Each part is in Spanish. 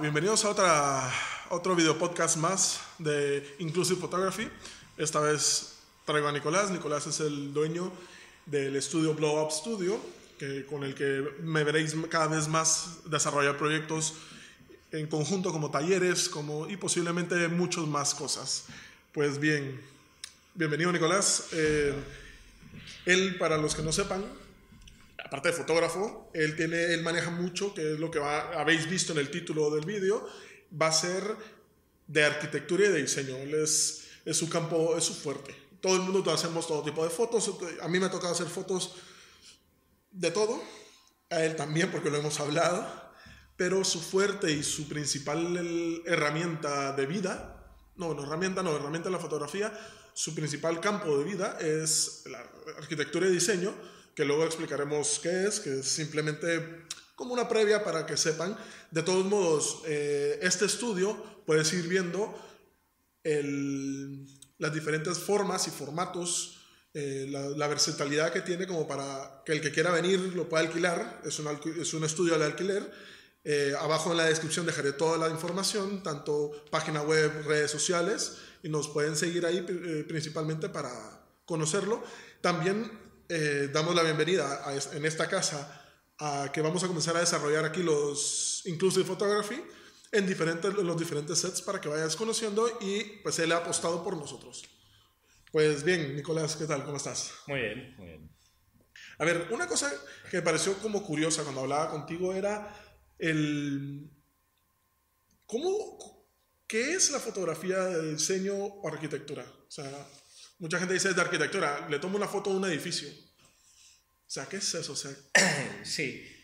bienvenidos a otra, otro video podcast más de Inclusive Photography. Esta vez traigo a Nicolás. Nicolás es el dueño del estudio Blow Up Studio, que, con el que me veréis cada vez más desarrollar proyectos en conjunto como talleres como, y posiblemente muchas más cosas. Pues bien, bienvenido Nicolás. Eh, él, para los que no sepan, aparte de fotógrafo, él, tiene, él maneja mucho, que es lo que habéis visto en el título del vídeo, va a ser de arquitectura y de diseño. Él es, es su campo, es su fuerte. Todo el mundo hacemos todo tipo de fotos. A mí me ha tocado hacer fotos de todo. A él también, porque lo hemos hablado. Pero su fuerte y su principal herramienta de vida, no, no herramienta, no, herramienta en la fotografía, su principal campo de vida es la arquitectura y diseño luego explicaremos qué es, que es simplemente como una previa para que sepan. De todos modos, eh, este estudio puedes ir viendo las diferentes formas y formatos, eh, la, versatilidad que tiene como para que el que quiera venir lo pueda alquilar. Es un, es un estudio de alquiler. Eh, abajo en la descripción dejaré toda la información, tanto página web, redes sociales, y nos pueden seguir ahí principalmente para conocerlo. También eh, damos la bienvenida en esta casa a que vamos a comenzar a desarrollar aquí los Inclusive Photography en diferentes, los diferentes sets para que vayas conociendo y pues él ha apostado por nosotros. Pues bien, Nicolás, ¿qué tal? ¿Cómo estás? Muy bien, muy bien. A ver, una cosa que me pareció como curiosa cuando hablaba contigo era el... ¿Cómo, ¿Qué es la fotografía de diseño o arquitectura? O sea, Mucha gente dice de arquitectura, le tomo una foto de un edificio. O sea, ¿qué es eso? sí.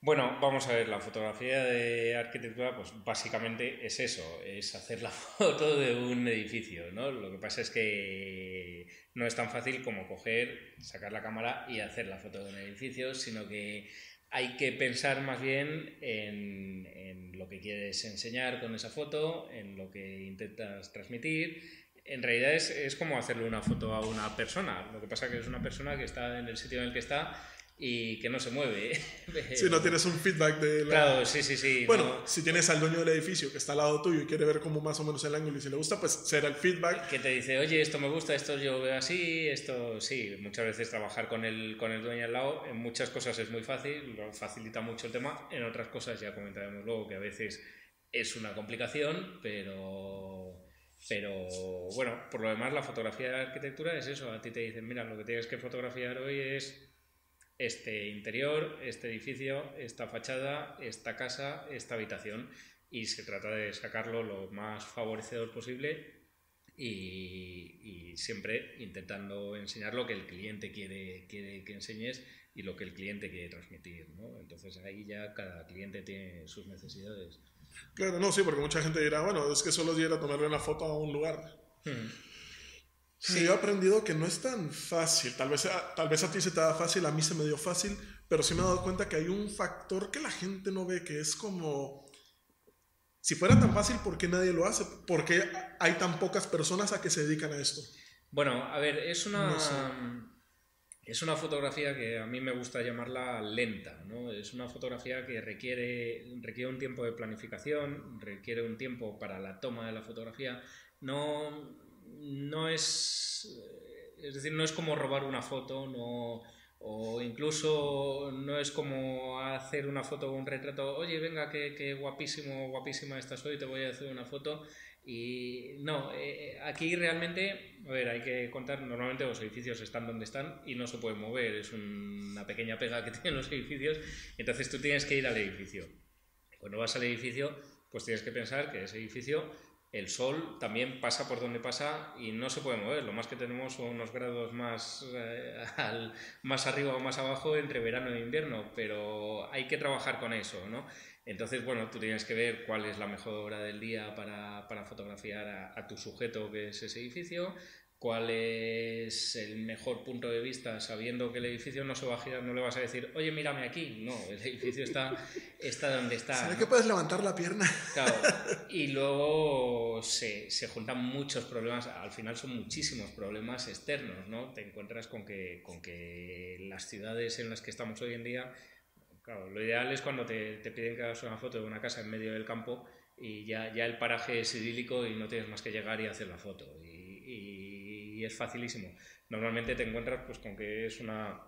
Bueno, vamos a ver, la fotografía de arquitectura, pues básicamente es eso, es hacer la foto de un edificio, ¿no? Lo que pasa es que no es tan fácil como coger, sacar la cámara y hacer la foto de un edificio, sino que hay que pensar más bien en, en lo que quieres enseñar con esa foto, en lo que intentas transmitir en realidad es, es, como hacerle una foto a una persona. Lo que pasa es que es una persona que está en el sitio en el que está y que no se mueve. Si no tienes un feedback de la... Claro, sí, sí, sí. Bueno, si tienes al dueño del edificio que está al lado tuyo y quiere ver cómo más o menos el ángulo y si le gusta, pues será el feedback. Que te dice, oye, esto me gusta, esto yo veo así, esto sí. Muchas veces trabajar con el, con el dueño al lado, en muchas cosas es muy fácil, lo facilita mucho el tema. En otras cosas ya comentaremos luego que a veces es una complicación, pero pero bueno, por lo demás, la fotografía de arquitectura es eso. A ti te dicen, mira, lo que tienes que fotografiar hoy es este interior, este edificio, esta fachada, esta casa, esta habitación. Y se trata de sacarlo lo más favorecedor posible y, siempre intentando enseñar lo que el cliente quiere, quiere que enseñes y lo que el cliente quiere transmitir. ¿no? Entonces ahí ya cada cliente tiene sus necesidades. Claro, no, sí, porque mucha gente dirá, bueno, es que solo llega a tomarle una foto a un lugar. Hmm. Sí. Yo he aprendido que no es tan fácil. Tal vez, tal vez a ti se te da fácil, a mí se me dio fácil, pero sí me he dado cuenta que hay un factor que la gente no ve, que es como, si fuera tan fácil, ¿por qué nadie lo hace? ¿Por qué hay tan pocas personas a que se dedican a esto? Bueno, a ver, es una... Es una fotografía que a mí me gusta llamarla lenta, ¿no? Es una fotografía que requiere, requiere un tiempo de planificación, requiere un tiempo para la toma de la fotografía. No, no es, es decir, no es como robar una foto, no, o incluso no es como hacer una foto o un retrato, oye, venga, qué, qué guapísimo, guapísima estás hoy, te voy a hacer una foto y no, eh, aquí realmente, a ver, hay que contar, normalmente los edificios están donde están y no se pueden mover, es una pequeña pega que tienen los edificios, entonces tú tienes que ir al edificio. Cuando vas al edificio, pues tienes que pensar que ese edificio, el sol también pasa por donde pasa y no se puede mover, lo más que tenemos son unos grados más, eh, más arriba o más abajo entre verano e invierno, pero hay que trabajar con eso, ¿no? Entonces, bueno, tú tienes que ver cuál es la mejor hora del día para, para fotografiar a, tu sujeto que es ese edificio, cuál es el mejor punto de vista, sabiendo que el edificio no se va a girar, no le vas a decir, oye, mírame aquí. No, el edificio está, está donde está. ¿Sabes que puedes levantar la pierna? Claro. Y luego se, se, juntan muchos problemas, al final son muchísimos problemas externos, ¿no? Te encuentras con que, con que las ciudades en las que estamos hoy en día Claro, lo ideal es cuando te, te, piden que hagas una foto de una casa en medio del campo y ya, ya el paraje es idílico y no tienes más que llegar y hacer la foto. Y, es facilísimo. Normalmente te encuentras pues, con que es una,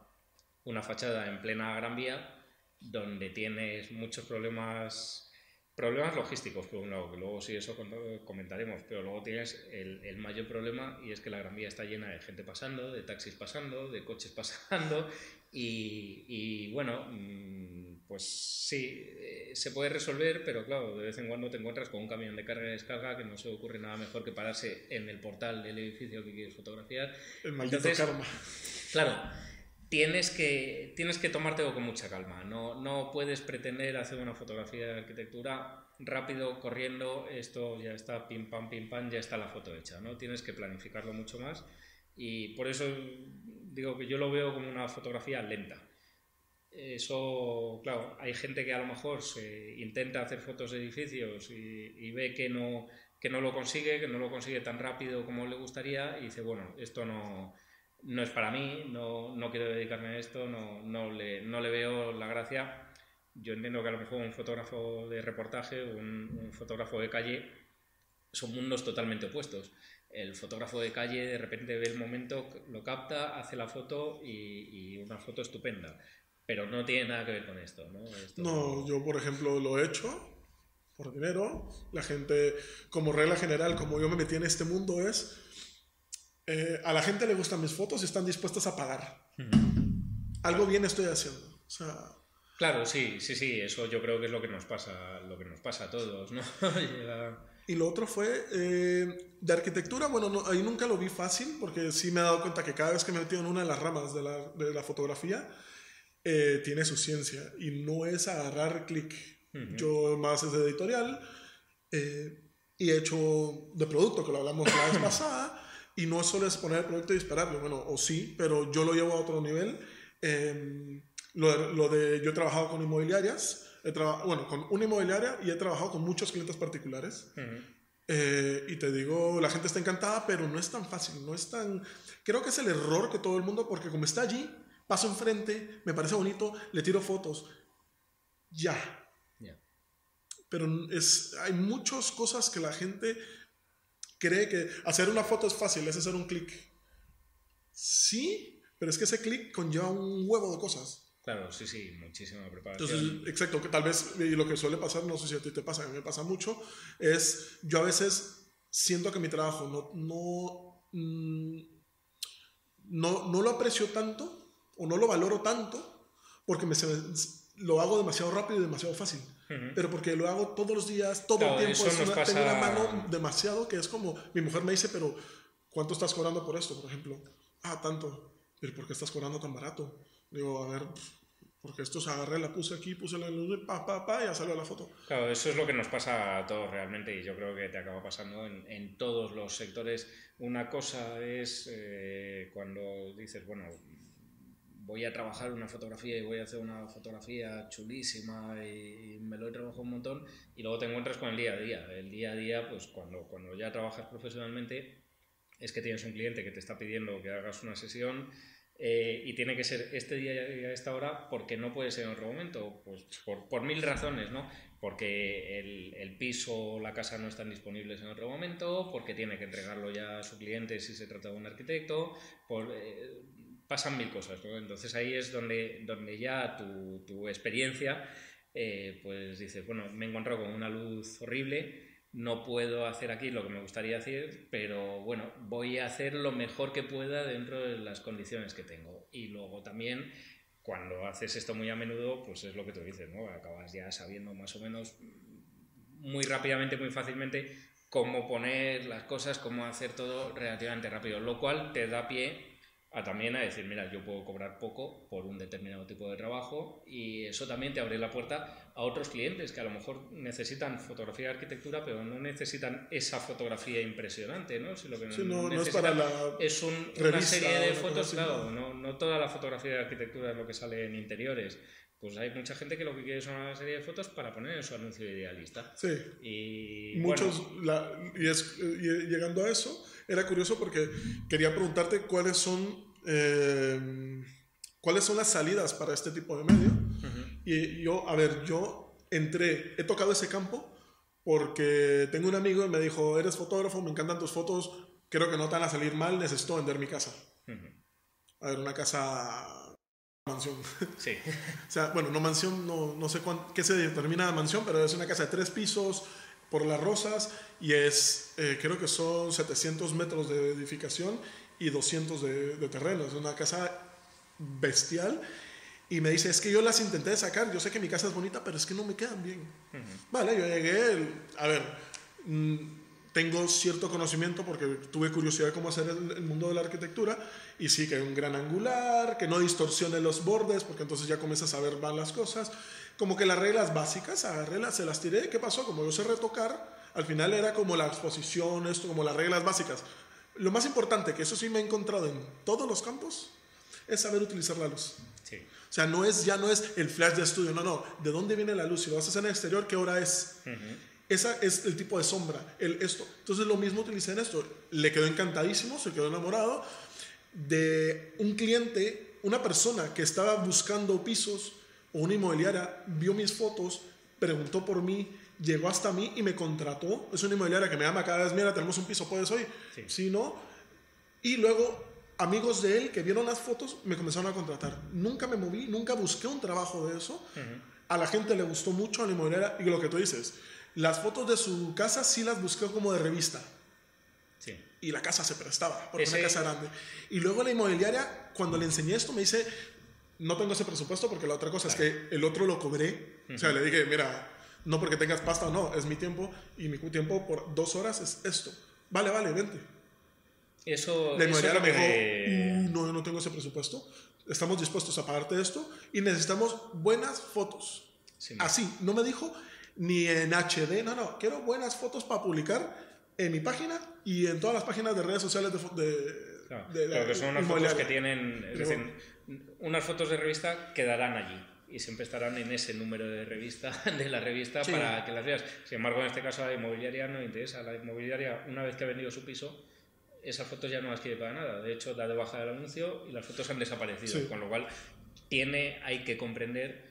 una fachada en plena Gran Vía donde tienes muchos problemas problemas logísticos, por un lado, que luego sí eso comentaremos, pero luego tienes el, el, mayor problema y es que la Gran Vía está llena de gente pasando, de taxis pasando, de coches pasando y, y bueno, mm, pues sí, eh, se puede resolver, pero claro, de vez en cuando te encuentras con un camión de carga y descarga que no se ocurre nada mejor que pararse en el portal del edificio que quieres fotografiar. El maldito karma. Claro, tienes que, tienes que tomártelo con mucha calma. No, no puedes pretender hacer una fotografía de arquitectura rápido, corriendo, esto ya está, pim pam, pim pam, ya está la foto hecha. ¿no? Tienes que planificarlo mucho más y por eso digo que yo lo veo como una fotografía lenta. Eso, claro, hay gente que a lo mejor se intenta hacer fotos de edificios y, y ve que no, que no lo consigue, que no lo consigue tan rápido como le gustaría y dice, bueno, esto no, no es para mí, no, no quiero dedicarme a esto, no, no, le, no le veo la gracia. Yo entiendo que a lo mejor un fotógrafo de reportaje, un, un fotógrafo de calle, son mundos totalmente opuestos. El fotógrafo de calle de repente ve el momento, lo capta, hace la foto y, y una foto estupenda. Pero no tiene nada que ver con esto, ¿no? no, yo por ejemplo lo he hecho por dinero. La gente, como regla general, como yo me metí en este mundo, es eh, a la gente le gustan mis fotos y están dispuestas a pagar. Algo bien estoy haciendo. claro, sí, sí, sí, eso yo creo que es lo que nos pasa, lo que nos pasa a todos, ¿no? Y lo otro fue eh, de arquitectura, bueno, ahí nunca lo vi fácil, porque sí me he dado cuenta que cada vez que me he metido en una de las ramas de la, de la fotografía, eh, tiene su ciencia y no es agarrar clic. Yo más es de editorial y he hecho de producto, que lo hablamos la vez pasada. Y no solo es poner el proyecto y dispararlo, bueno, o sí, pero yo lo llevo a otro nivel. Em, lo, lo, de, yo he trabajado con inmobiliarias, he bueno, con una inmobiliaria y he trabajado con muchos clientes particulares. Eh, y te digo, la gente está encantada, pero no es tan fácil, no es tan... Creo que es el error que todo el mundo, porque como está allí, paso enfrente, me parece bonito, le tiro fotos, ya. Pero es, hay muchas cosas que la gente cree que hacer una foto es fácil, es hacer un clic. Sí, pero es que ese clic conlleva un huevo de cosas. Claro, sí, sí, muchísima preparación. Entonces, exacto, que tal vez, y lo que suele pasar, no sé si a ti te pasa, a mí me pasa mucho, es yo a veces siento que mi trabajo no, no, mm, no, no lo aprecio tanto o no lo valoro tanto porque me, lo hago demasiado rápido y demasiado fácil pero porque lo hago todos los días, todo el tiempo. Tengo una mano demasiado que es como, mi mujer me dice, pero ¿cuánto estás cobrando por esto, por ejemplo? Ah, tanto. ¿Pero por qué estás cobrando tan barato? Digo, a ver, porque esto se agarré, la puse aquí, puse la luz, pa, pa, pa, y ya salió la foto. Claro, eso es lo que nos pasa a todos realmente y yo creo que te acaba pasando en, en todos los sectores. Una cosa es eh, cuando dices, bueno, voy a trabajar una fotografía y voy a hacer una fotografía chulísima y, me lo he trabajado un montón y luego te encuentras con el día a día. El día a día, pues cuando, cuando ya trabajas profesionalmente, es que tienes un cliente que te está pidiendo que hagas una sesión eh, y tiene que ser este día y a esta hora porque no puede ser en otro momento, pues por, por mil razones, ¿no? Porque el, el, piso o la casa no están disponibles en otro momento, porque tiene que entregarlo ya a su cliente si se trata de un arquitecto, eh, pasan mil cosas, Entonces ahí es donde, donde ya tu, tu experiencia, eh, pues dices, bueno, me he encontrado con una luz horrible, no puedo hacer aquí lo que me gustaría hacer, pero bueno, voy a hacer lo mejor que pueda dentro de las condiciones que tengo. Y luego también, cuando haces esto muy a menudo, pues es lo que tú dices, ¿no? Acabas ya sabiendo más o menos muy rápidamente, muy fácilmente, cómo poner las cosas, cómo hacer todo relativamente rápido, lo cual te da pie a también a decir, mira, yo puedo cobrar poco por un determinado tipo de trabajo y eso también te abre la puerta a otros clientes que a lo mejor necesitan fotografía de arquitectura, pero no necesitan esa fotografía impresionante, ¿no? Si lo que no, es para la es una serie de fotos, claro, no, no toda la fotografía de arquitectura es lo que sale en interiores. Pues hay mucha gente que lo que quiere es una serie de fotos para poner en su anuncio idealista. Sí. Y muchos, y, es, y llegando a eso, era curioso porque quería preguntarte cuáles son eh, cuáles son las salidas para este tipo de medio. Y yo, a ver, yo entré, he tocado ese campo porque tengo un amigo y me dijo, eres fotógrafo, me encantan tus fotos, creo que no te van a salir mal, necesito vender mi casa. A ver, una casa mansión. Sí. o sea, bueno, no mansión, no, no sé qué se determina mansión, pero es una casa de tres pisos por las rosas y es, eh, creo que son 700 metros de edificación y 200 de, de terreno. Es una casa bestial. Y me dice, es que yo las intenté sacar, yo sé que mi casa es bonita, pero es que no me quedan bien. Vale, yo llegué, a ver, mm, tengo cierto conocimiento porque tuve curiosidad de cómo hacer el, mundo de la arquitectura y sí que hay un gran angular, que no distorsione los bordes porque entonces ya comienzas a ver mal las cosas. Como que las reglas básicas, agarré, las, se las tiré, ¿qué pasó? Como yo sé retocar, al final era como la exposición, esto, como las reglas básicas. Lo más importante, que eso sí me he encontrado en todos los campos, es saber utilizar la luz. Sí. O sea, no es, ya no es el flash de estudio, no, no. ¿De dónde viene la luz? Si lo haces en el exterior, ¿qué hora es? Esa es el tipo de sombra, el, esto. Entonces lo mismo utilicé en esto. Le quedó encantadísimo, se quedó enamorado de un cliente, una persona que estaba buscando pisos o una inmobiliaria, vio mis fotos, preguntó por mí, llegó hasta mí y me contrató. Es una inmobiliaria que me llama cada vez, mira, tenemos un piso, ¿puedes hoy? Sí. Si no. Y luego amigos de él que vieron las fotos me comenzaron a contratar. Nunca me moví, nunca busqué un trabajo de eso. A la gente le gustó mucho a la inmobiliaria y lo que tú dices, las fotos de su casa sí las busqué como de revista. Sí. Y la casa se prestaba, porque una casa grande. Y luego la inmobiliaria, cuando le enseñé esto, me dice, no tengo ese presupuesto porque la otra cosa es que el otro lo cobré. O sea, le dije, mira, no porque tengas pasta o no, es mi tiempo y mi tiempo por dos horas es esto. Vale, vale, vente. Eso, la inmobiliaria me dijo, uh, no, yo no tengo ese presupuesto, estamos dispuestos a pagarte esto y necesitamos buenas fotos. Así, no me dijo ni en HD, no, no, quiero buenas fotos para publicar en mi página y en todas las páginas de redes sociales de... de, de, que son unas fotos que tienen, es decir, unas fotos de revista quedarán allí y siempre estarán en ese número de revista de la revista para que las veas. Sin embargo, en este caso a la inmobiliaria no interesa. La inmobiliaria, una vez que ha vendido su piso, esas fotos ya no las quiere para nada. De hecho, da de baja del anuncio y las fotos han desaparecido. Con lo cual, tiene, hay que comprender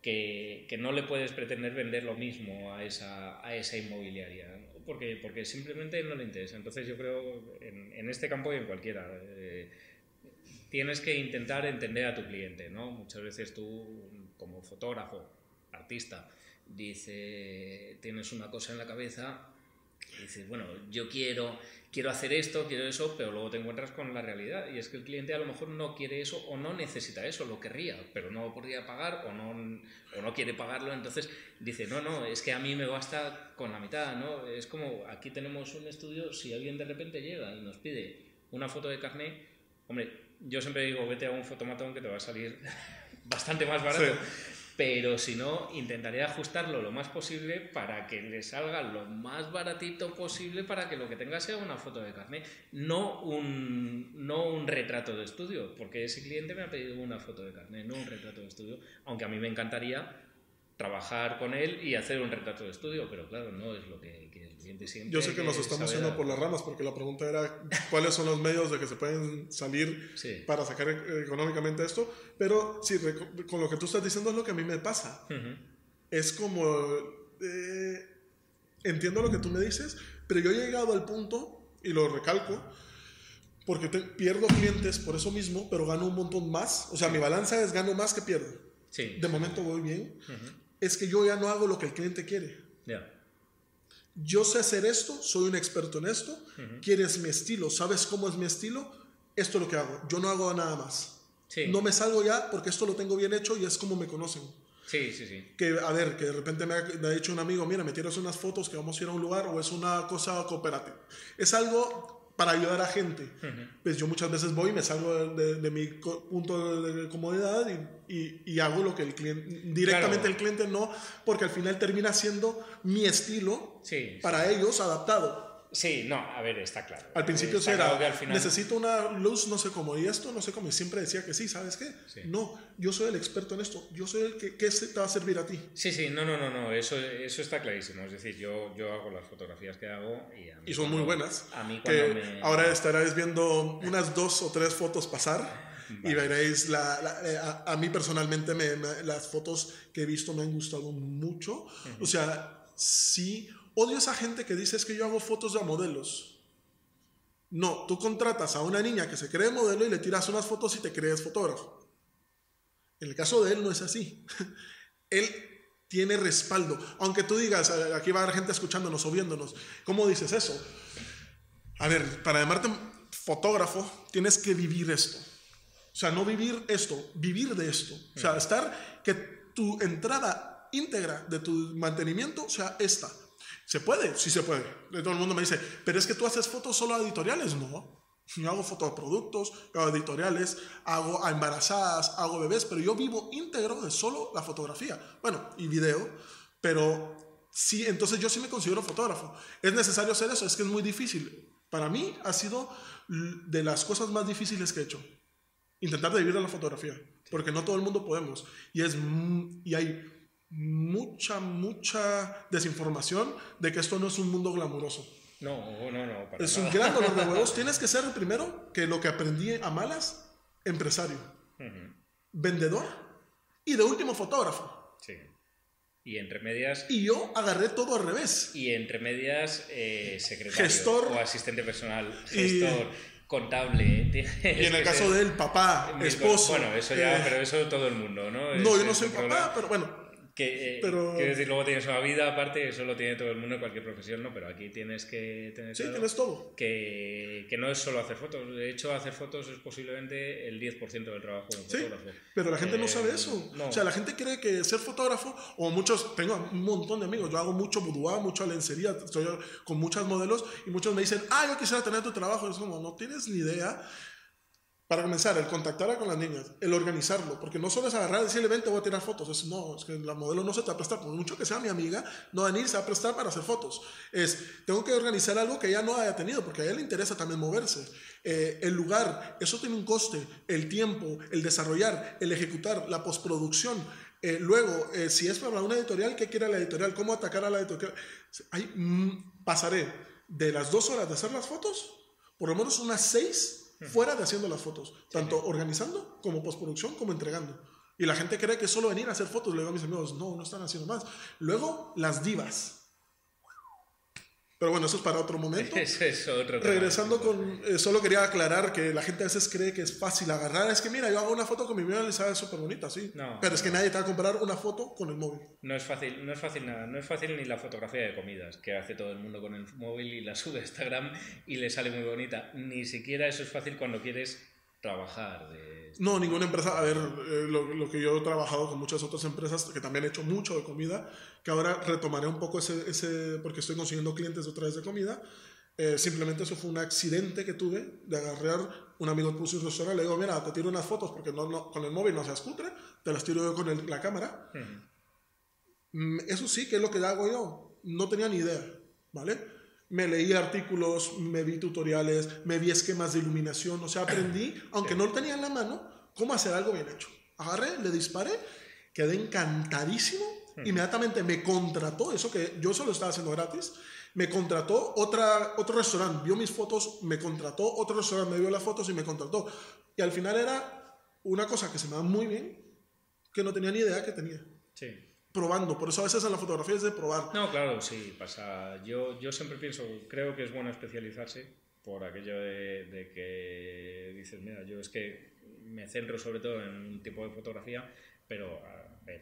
que, que, no le puedes pretender vender lo mismo a esa, a esa inmobiliaria, porque, porque simplemente no le interesa. Entonces, yo creo, en, en este campo y en cualquiera, eh, tienes que intentar entender a tu cliente. ¿no? Muchas veces tú, como fotógrafo, artista, dice, tienes una cosa en la cabeza y dices, bueno, yo quiero quiero hacer esto, quiero eso, pero luego te encuentras con la realidad y es que el cliente a lo mejor no quiere eso o no necesita eso, lo querría, pero no podría pagar o no, o no quiere pagarlo, entonces dice, no, no, es que a mí me basta con la mitad, ¿no? Es como, aquí tenemos un estudio, si alguien de repente llega y nos pide una foto de carné, hombre, yo siempre digo, vete a un fotomatón que te va a salir bastante más barato. Pero si no, intentaré ajustarlo lo más posible para que le salga lo más baratito posible para que lo que tenga sea una foto de carne, no un, no un retrato de estudio, porque ese cliente me ha pedido una foto de carne, no un retrato de estudio, aunque a mí me encantaría trabajar con él y hacer un retrato de estudio, pero claro, no es lo que, el cliente siempre... Yo sé que nos estamos yendo por las ramas, porque la pregunta era cuáles son los medios de que se pueden salir para sacar económicamente esto, pero sí, con lo que tú estás diciendo es lo que a mí me pasa. Es como... Eh, entiendo lo que tú me dices, pero yo he llegado al punto, y lo recalco, porque pierdo clientes por eso mismo, pero gano un montón más. O sea, mi balanza es gano más que pierdo. Sí. De momento voy bien es que yo ya no hago lo que el cliente quiere. Yo sé hacer esto, soy un experto en esto, quieres mi estilo, sabes cómo es mi estilo, esto es lo que hago, yo no hago nada más. No me salgo ya porque esto lo tengo bien hecho y es como me conocen. Sí, sí, sí. Que, a ver, que de repente me ha, me ha, dicho un amigo, mira, me tienes unas fotos que vamos a ir a un lugar o es una cosa cooperativa. Es algo para ayudar a gente. Pues yo muchas veces voy, me salgo de, mi punto de, comodidad y, y, hago lo que el cliente, directamente el cliente no, porque al final termina siendo mi estilo para ellos adaptado. Sí, no, a ver, está claro. Al principio sí era, necesito una luz, no sé cómo, y esto, no sé cómo, y siempre decía que sí, ¿sabes qué? No, yo soy el experto en esto, yo soy el que, que te va a servir a ti. Sí, sí, no, no, no, no, eso, eso está clarísimo, es decir, yo, yo hago las fotografías que hago y, a mí y son muy buenas. A mí cuando me... Ahora estaréis viendo unas dos o tres fotos pasar. Y veréis, la, eh, a, mí personalmente me, las fotos que he visto me han gustado mucho. O sea, sí Odio a esa gente que dice es que yo hago fotos de modelos. No, tú contratas a una niña que se cree modelo y le tiras unas fotos y te crees fotógrafo. En el caso de él no es así. él tiene respaldo. Aunque tú digas, aquí va a haber gente escuchándonos o viéndonos, ¿cómo dices eso? A ver, para llamarte fotógrafo tienes que vivir esto. O sea, no vivir esto, vivir de esto. O sea, estar, que tu entrada íntegra de tu mantenimiento sea esta. ¿Se puede? Sí se puede. Todo el mundo me dice, pero es que tú haces fotos solo a editoriales. No. Yo hago fotos de productos, hago editoriales, hago a embarazadas, hago bebés, pero yo vivo íntegro de solo la fotografía. Bueno, y video, pero sí, entonces yo sí me considero fotógrafo. ¿Es necesario hacer eso? Es que es muy difícil. Para mí ha sido de las cosas más difíciles que he hecho. Intentar vivir de la fotografía, porque no todo el mundo podemos. Y, es, y hay mucha, mucha desinformación de que esto no es un mundo glamuroso. No, no, no. es un gran dolor de huevos. Tienes que ser primero que lo que aprendí a malas, empresario, vendedor y de último fotógrafo. Sí. Y entre medias. Y yo agarré todo al revés. Y entre medias, eh, secretario. Gestor. O asistente personal. Gestor. contable. Y en el caso de él, papá, esposo. Bueno, eso ya, eh, pero eso todo el mundo, ¿no? No, yo no soy papá, pero bueno, que, eh, Quiero decir, luego tienes una vida aparte, eso lo tiene todo el mundo en cualquier profesión, ¿no? Pero aquí tienes que tener. Sí, tienes todo. Que, que, no es solo hacer fotos. De hecho, hacer fotos es posiblemente el 10% del trabajo de un sí, fotógrafo. Pero la gente no sabe eh, eso. O sea, la gente cree que ser fotógrafo, o muchos, tengo un montón de amigos, yo hago mucho boudoir, mucha lencería, estoy con muchas modelos, y muchos me dicen, ah, yo quisiera tener tu trabajo. Y es como, no tienes ni idea para comenzar, el contactar con las niñas, el organizarlo, porque no solo es agarrar y decirle, ven, te voy a tirar fotos. Es, no, es que la modelo no se te va a prestar, por mucho que sea mi amiga, no va a venir, se va a prestar para hacer fotos. Es, tengo que organizar algo que ella no haya tenido, porque a ella le interesa también moverse. Eh, el lugar, eso tiene un coste, el tiempo, el desarrollar, el ejecutar, la postproducción. Eh, luego, eh, si es para una editorial, ¿qué quiere la editorial? ¿Cómo atacar a la editorial? Hay, mm, pasaré de las dos horas de hacer las fotos, por lo menos unas seis fuera de haciendo las fotos, tanto organizando como postproducción como entregando. Y la gente cree que solo venir a hacer fotos. Le digo a mis amigos, no, no están haciendo más. Luego, las divas. Pero bueno, eso es para otro momento. es otro Regresando con... Eh, solo quería aclarar que la gente a veces cree que es fácil agarrar. Es que mira, yo hago una foto con mi móvil y sale súper bonita, sí. No, Pero es que nadie te va a comprar una foto con el móvil. No es fácil, no es fácil nada. No es fácil ni la fotografía de comidas, que hace todo el mundo con el móvil y la sube a Instagram y le sale muy bonita. Ni siquiera eso es fácil cuando quieres trabajar de... No, ninguna empresa, a ver, eh, lo, que yo he trabajado con muchas otras empresas que también he hecho mucho de comida, que ahora retomaré un poco ese, ese porque estoy consiguiendo clientes otra vez de comida, eh, simplemente eso fue un accidente que tuve de agarrar, un amigo puso un restaurante, le digo, mira, te tiro unas fotos porque no, no, con el móvil no se escutre, te las tiro yo con la cámara. Mm, eso sí, que es lo que hago yo, no tenía ni idea, ¿vale? Me leí artículos, me vi tutoriales, me vi esquemas de iluminación, o sea, aprendí, aunque no lo tenía en la mano, cómo hacer algo bien hecho. Agarré, le disparé, quedé encantadísimo, inmediatamente me contrató, eso que yo solo estaba haciendo gratis, me contrató otra, otro restaurante, vio mis fotos, me contrató, otro restaurante me vio las fotos y me contrató. Y al final era una cosa que se me da muy bien, que no tenía ni idea que tenía. Sí probando. Por eso a veces en la fotografía es de probar. No, claro, sí, pasa. Yo, yo siempre pienso, creo que es bueno especializarse por aquello de, que dices, mira, yo es que me centro sobre todo en un tipo de fotografía, pero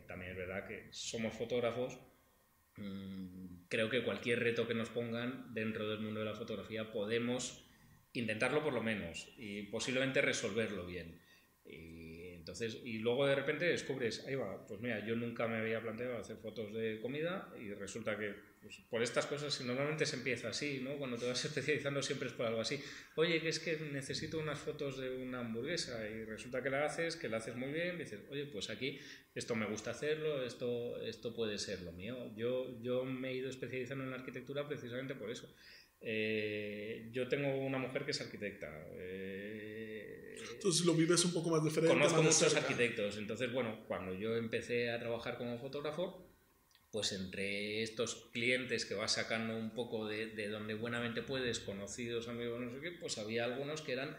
también es verdad que somos fotógrafos. Mm, creo que cualquier reto que nos pongan dentro del mundo de la fotografía podemos intentarlo por lo menos y posiblemente resolverlo bien. Entonces, y luego de repente descubres, ahí va, pues mira, yo nunca me había planteado hacer fotos de comida y resulta que pues, por estas cosas normalmente se empieza así, ¿no? Cuando te vas especializando siempre es por algo así. Oye, que es que necesito unas fotos de una hamburguesa y resulta que la haces, que la haces muy bien, dices, oye, pues aquí esto me gusta hacerlo, esto, esto puede ser lo mío. Yo, yo me he ido especializando en la arquitectura precisamente por eso. Eh, yo tengo una mujer que es arquitecta. Eh, entonces lo vives un poco más diferente. Conozco muchos arquitectos, entonces bueno, cuando yo empecé a trabajar como fotógrafo, pues entre estos clientes que vas sacando un poco de, de donde buenamente puedes, conocidos, amigos, no sé qué, pues había algunos que eran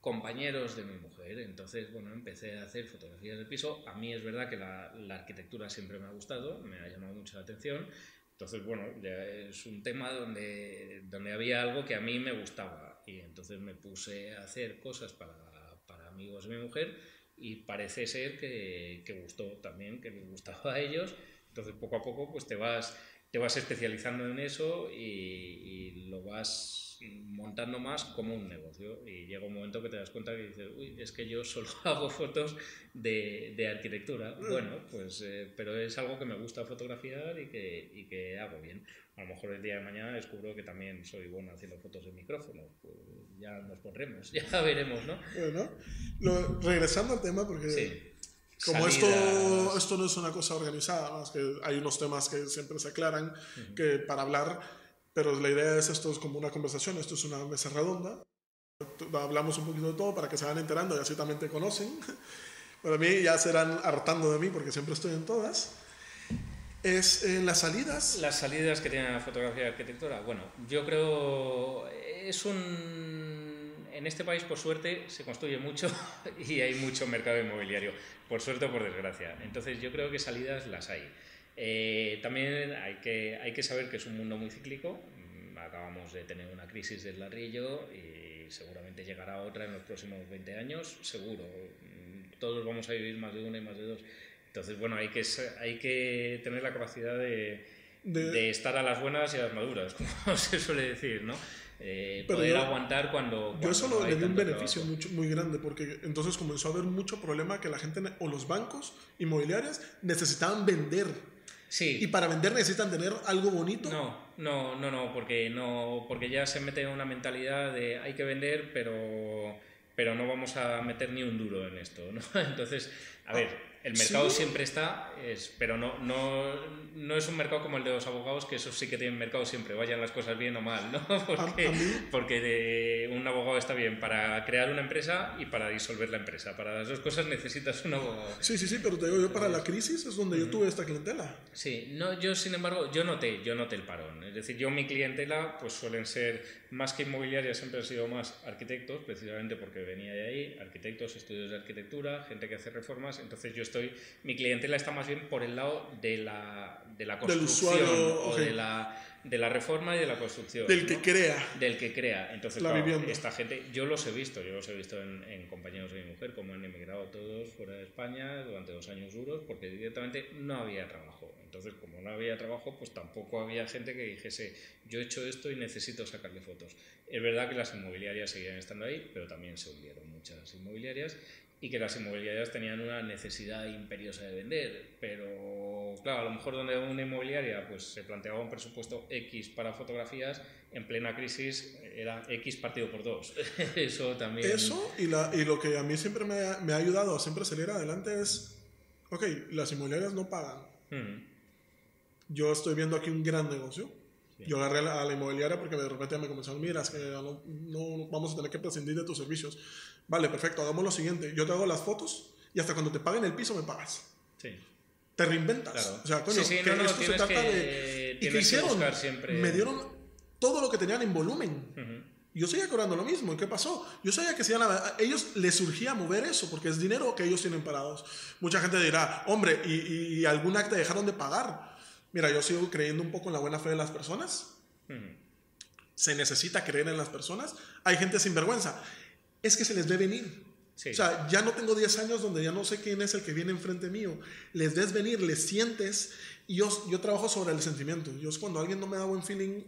compañeros de mi mujer. Entonces, bueno, empecé a hacer fotografías de piso. A mí es verdad que la, la, arquitectura siempre me ha gustado, me ha llamado mucho la atención Entonces, bueno, es un tema donde, donde había algo que a mí me gustaba y entonces me puse a hacer cosas para, para amigos de mi mujer y parece ser que, que, gustó también, que les gustaba a ellos. Entonces, poco a poco, pues te vas, te vas especializando en eso y, y lo vas montando más como un negocio. Y llega un momento que te das cuenta que dices, uy, es que yo solo hago fotos de, de arquitectura. Mm. Bueno, pues, eh, pero es algo que me gusta fotografiar y que, y que hago bien. A lo mejor el día de mañana descubro que también soy bueno haciendo fotos de micrófono. Pues ya nos pondremos, ya veremos, ¿no? Bueno, regresando al tema, porque... Como esto, esto no es una cosa organizada, más que hay unos temas que siempre se aclaran, que para hablar pero la idea es esto es como una conversación, esto es una mesa redonda. Hablamos un poquito de todo para que se vayan enterando y así también te conocen. Para mí ya serán hartando de mí porque siempre estoy en todas. Es en las salidas. Las salidas que tiene la fotografía de arquitectura. Bueno, yo creo es un en este país por suerte se construye mucho y hay mucho mercado inmobiliario, por suerte o por desgracia. Entonces yo creo que salidas las hay. Eh, también hay que, hay que saber que es un mundo muy cíclico. Mm, acabamos de tener una crisis del ladrillo y seguramente llegará otra en los próximos 20 años, seguro. Mm, todos vamos a vivir más de una y más de dos. Entonces, bueno, hay que, hay que tener la capacidad de, de... estar a las buenas y a las maduras, como se suele decir, ¿no? Eh, poder aguantar cuando, Yo eso le di un beneficio mucho, muy grande, porque entonces comenzó a haber mucho problema que la gente o los bancos inmobiliarios necesitaban vender Sí. Y para vender necesitan tener algo bonito. No, no, no, no, porque no, porque ya se mete en una mentalidad de hay que vender, pero, pero no vamos a meter ni un duro en esto, ¿no? Entonces, a ver, el mercado siempre está, es, pero no, no, no es un mercado como el de los abogados, que eso sí que tienen mercado siempre, vayan las cosas bien o mal, ¿no? Porque, porque un abogado está bien para crear una empresa y para disolver la empresa. Para las dos cosas necesitas un abogado. Sí, sí, sí, pero te digo yo, para la crisis es donde yo tuve esta clientela. Sí, no, yo sin embargo, yo noté, yo noté el parón. Es decir, yo mi clientela pues suelen ser más que inmobiliarias, siempre han sido más arquitectos, precisamente porque venía de ahí, arquitectos, estudios de arquitectura, gente que hace reformas, entonces yo estoy mi clientela está más bien por el lado de la, de la construcción o de la, de la reforma y de la construcción. Del que crea. Del que crea. Entonces, esta gente, yo los he visto, yo los he visto en, en, compañeros de mi mujer, como han emigrado todos fuera de España durante dos años duros, porque directamente no había trabajo. Entonces, como no había trabajo, pues tampoco había gente que dijese, yo he hecho esto y necesito sacarle fotos. Es verdad que las inmobiliarias seguían estando ahí, pero también se hundieron muchas inmobiliarias y que las inmobiliarias tenían una necesidad imperiosa de vender, pero claro, a lo mejor donde una inmobiliaria pues se planteaba un presupuesto X para fotografías, en plena crisis era X partido por dos. Eso también... Eso y, la, y lo que a mí siempre me ha, me ha, ayudado a siempre salir adelante es, ok, las inmobiliarias no pagan. Yo estoy viendo aquí un gran negocio. Yo agarré a la, inmobiliaria porque de repente me comenzaron, mira, es que no, no, vamos a tener que prescindir de tus servicios. Vale, perfecto, hagamos lo siguiente. Yo te hago las fotos y hasta cuando te paguen el piso me pagas. Sí. Te reinventas. O sea, coño, sí, sí, que no, esto se trata que, de... ¿Y qué hicieron? Siempre... Me dieron todo lo que tenían en volumen. Yo seguía cobrando lo mismo. ¿Y qué pasó? Yo sabía que si a ellos les surgía mover eso porque es dinero que ellos tienen parados. Mucha gente dirá, hombre, ¿y, y algún acta dejaron de pagar? Mira, yo sigo creyendo un poco en la buena fe de las personas. Se necesita creer en las personas. Hay gente sin vergüenza es que se les ve venir. O sea, ya no tengo 10 años donde ya no sé quién es el que viene enfrente mío. Les ves venir, les sientes. Y yo, yo trabajo sobre el sentimiento. Yo es cuando alguien no me da buen feeling,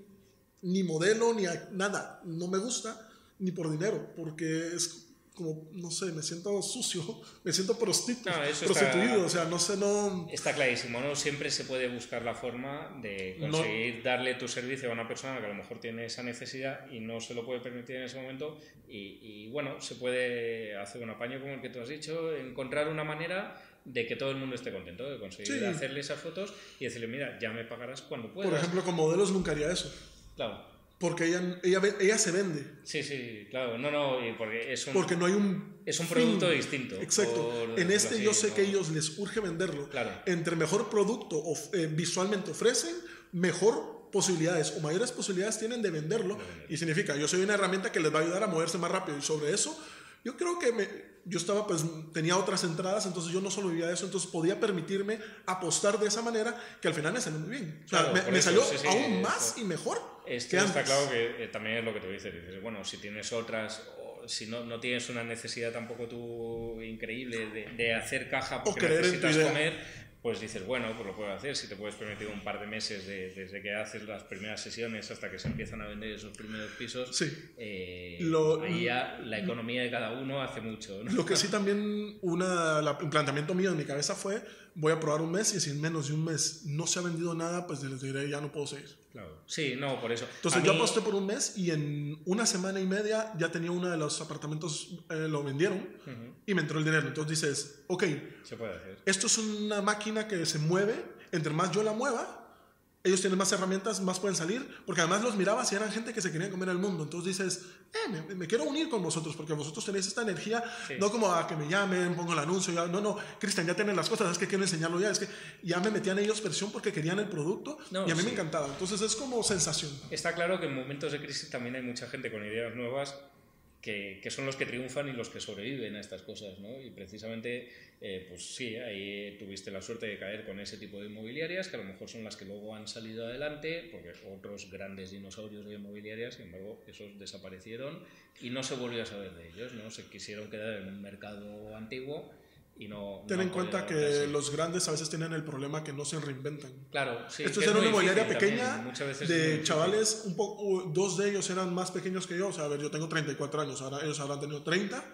ni modelo, ni nada, no me gusta, ni por dinero, porque es como, no sé, me siento sucio, me siento prostituido, prostituido o sea, no sé, no... Está clarísimo, ¿no? Siempre se puede buscar la forma de conseguir darle tu servicio a una persona que a lo mejor tiene esa necesidad y no se lo puede permitir en ese momento y, y bueno, se puede hacer un apaño como el que tú has dicho, encontrar una manera de que todo el mundo esté contento, de conseguir hacerle esas fotos y decirle, mira, ya me pagarás cuando puedas. Por ejemplo, con modelos nunca haría eso. Claro. Porque ella, ella, ella se vende. Sí, sí, claro. No, no, porque es un, porque no hay un es un producto distinto. Exacto. En este yo sé que ellos les urge venderlo. Claro. Entre mejor producto o, eh, visualmente ofrecen, mejor posibilidades o mayores posibilidades tienen de venderlo. Y significa, yo soy una herramienta que les va a ayudar a moverse más rápido. Y sobre eso, yo creo que me, yo estaba, pues, tenía otras entradas, entonces yo no solo vivía de eso, entonces podía permitirme apostar de esa manera que al final me salió muy bien. O sea, Claro, me, por me eso, salió sí, sí, aún eso. más y mejor que está antes. claro que eh, también es lo que tú dices. Dices, bueno, si tienes otras, o si no, no tienes una necesidad tampoco tú increíble de, de hacer caja porque necesitas comer, pues dices, bueno, pues lo puedo hacer. Si te puedes permitir un par de meses de- desde que haces las primeras sesiones hasta que se empiezan a vender esos primeros pisos, Sí. eh, Lo- ahí ya la economía de cada uno hace mucho. ¿no? Lo que sí también, una, la- un planteamiento mío en mi cabeza fue, voy a probar un mes y si en menos de un mes no se ha vendido nada, pues les diré, ya no puedo seguir. Claro. Sí, no, por eso. Entonces A yo mí- aposté por un mes y en una semana y media ya tenía uno de los apartamentos, eh, lo vendieron y me entró el dinero. Entonces dices, ok, se puede hacer. esto es una máquina que se mueve, entre más yo la mueva, ellos tienen más herramientas, más pueden salir, porque además los mirabas y eran gente que se quería comer el mundo. Entonces dices, eh, me, me quiero unir con vosotros, porque vosotros tenéis esta energía, Sí. no como a que me llamen, pongo el anuncio, ya, no, no, Cristian, ya tienen las cosas, es que quiero enseñarlo ya, es que ya me metían ellos presión porque querían el producto No, y a mí sí. me encantaba. Entonces es como sensación. Está claro que en momentos de crisis también hay mucha gente con ideas nuevas que, son los que triunfan y los que sobreviven a estas cosas, ¿no? Y precisamente, eh, pues sí, ahí tuviste la suerte de caer con ese tipo de inmobiliarias, que a lo mejor son las que luego han salido adelante, porque otros grandes dinosaurios de inmobiliarias, sin embargo, esos desaparecieron y no se volvió a saber de ellos, ¿no? Se quisieron quedar en un mercado antiguo y no... Ten no en cuenta que los grandes a veces tienen el problema que no se reinventan. Claro, sí. Esto era es una inmobiliaria pequeña veces de chavales, un poco, dos de ellos eran más pequeños que yo, o sea, a ver, yo tengo 34 años, ahora ellos habrán tenido 30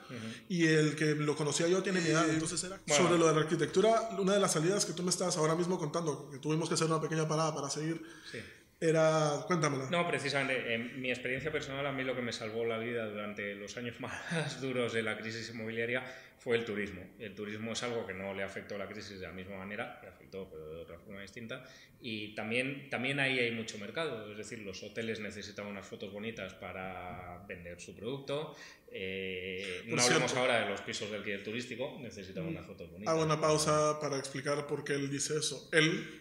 y el que lo conocía yo tiene mi edad, entonces era Bueno. sobre lo de la arquitectura, una de las salidas que tú me estabas ahora mismo contando, que tuvimos que hacer una pequeña parada para seguir, Sí. Era, cuéntamela. No, precisamente, en mi experiencia personal, a mí lo que me salvó la vida durante los años más duros de la crisis inmobiliaria fue el turismo. El turismo es algo que no le afectó a la crisis de la misma manera, le afectó pero de otra forma distinta. Y también, también ahí hay mucho mercado, es decir, los hoteles necesitan unas fotos bonitas para vender su producto. Eh, no hablemos cierto. ahora de los pisos de alquiler turístico, necesitan unas fotos bonitas. Hago una pausa para explicar por qué él dice eso. Él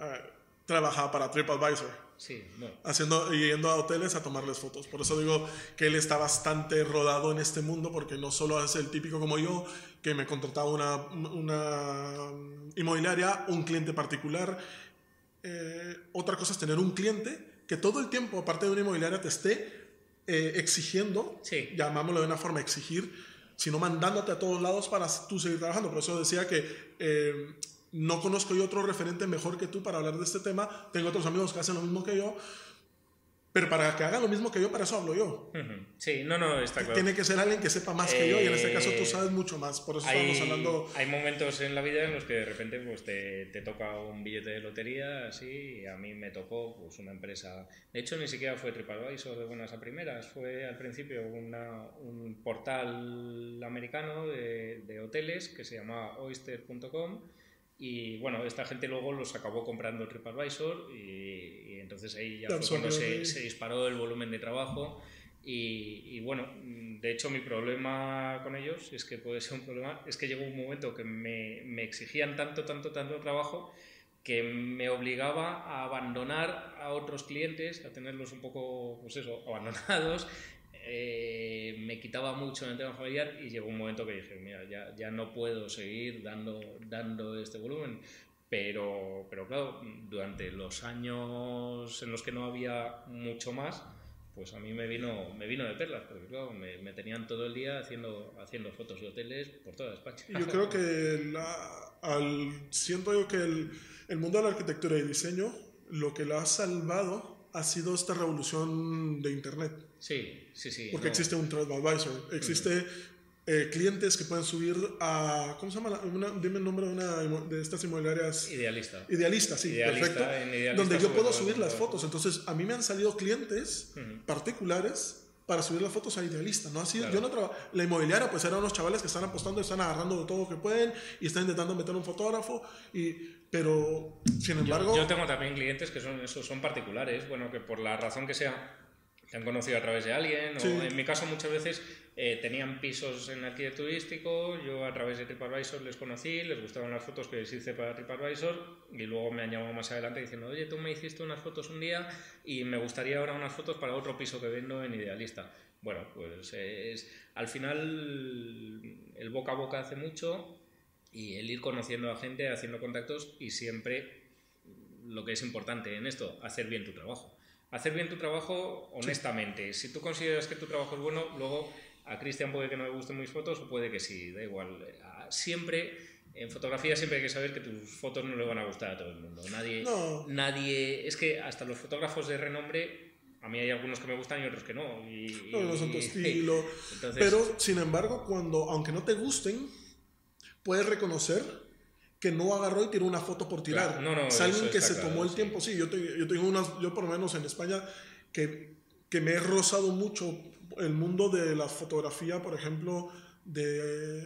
eh, trabajaba para TripAdvisor. Sí, no. haciendo y yendo a hoteles a tomarles fotos. Por eso digo que él está bastante rodado en este mundo porque no solo es el típico como yo que me contrataba una, una inmobiliaria, un cliente particular. Eh, otra cosa es tener un cliente que todo el tiempo, aparte de una inmobiliaria, te esté eh, exigiendo, Sí. llamámoslo de una forma exigir, sino mandándote a todos lados para tú seguir trabajando. Por eso decía que eh, no conozco yo otro referente mejor que tú para hablar de este tema. Tengo otros amigos que hacen lo mismo que yo, pero para que hagan lo mismo que yo, para eso hablo yo. Sí, no, no, está claro. Tiene que ser alguien que sepa más que yo y en este caso tú Eh, sabes mucho más. Por eso hay, estamos hablando... hay momentos en la vida en los que de repente pues, te, te toca un billete de lotería, así, y a mí me tocó pues, una empresa. De hecho, ni siquiera fue TripAdvisor de buenas a primeras, fue al principio una- un portal americano de, de hoteles que se llamaba oyster.com. Y bueno, esta gente luego los acabó comprando TripAdvisor y, y entonces ahí ya fue cuando se, disparó el volumen de trabajo y, y bueno, de hecho mi problema con ellos es que puede ser un problema, es que llegó un momento que me, me exigían tanto, tanto, tanto trabajo que me obligaba a abandonar a otros clientes, a tenerlos un poco, pues eso, abandonados. Eh, me quitaba mucho en el tema familiar y llegó un momento que dije, mira, ya, ya no puedo seguir dando, dando este volumen. Pero, pero claro, durante los años en los que no había mucho más, pues a mí me vino, me vino de perlas, porque claro, me, me tenían todo el día haciendo, haciendo fotos de hoteles por toda España. Yo creo que la- al, siento yo que el, el mundo de la arquitectura y diseño, lo que lo ha salvado ha sido esta revolución de Internet. Sí, sí, sí. Porque no. existe un TripAdvisor, existe eh, clientes que pueden subir a, ¿cómo se llama? la- una- dime el nombre de una de estas inmobiliarias. Idealista. Idealista, sí, Idealista, perfecto. Idealista donde yo puedo subir las fotos. Entonces, a mí me han salido clientes particulares para subir las fotos a Idealista. ¿no? Así, Claro. yo no traba- la inmobiliaria, pues eran unos chavales que están apostando, están agarrando de todo lo que pueden y están intentando meter un fotógrafo. Y, pero, sin embargo, Yo, yo tengo también clientes que son, esos son particulares, bueno, que por la razón que sea te han conocido a través de alguien, Sí. o en mi caso muchas veces eh, tenían pisos en alquiler turístico, yo a través de TripAdvisor les conocí, les gustaban las fotos que les hice para TripAdvisor y luego me han llamado más adelante diciendo, oye, tú me hiciste unas fotos un día y me gustaría ahora unas fotos para otro piso que vendo en Idealista. Bueno, pues es, al final el boca a boca hace mucho y el ir conociendo a gente, haciendo contactos y siempre lo que es importante en esto, hacer bien tu trabajo. Hacer bien tu trabajo honestamente. Si tú consideras que tu trabajo es bueno, luego a Cristian puede que no le gusten mis fotos o puede que sí, da igual. Siempre, en fotografía siempre hay que saber que tus fotos no le van a gustar a todo el mundo. Nadie, nadie, es que hasta los fotógrafos de renombre, a mí hay algunos que me gustan y otros que no. Y, no, no son tu estilo. Pero, sin embargo, cuando, aunque no te gusten, puedes reconocer que no agarró y tiró una foto por tirar. no, no, es alguien que se tomó el tiempo. Sí, yo, yo tengo unas, yo por lo menos en España, que, que me he rozado mucho el mundo de la fotografía, por ejemplo, de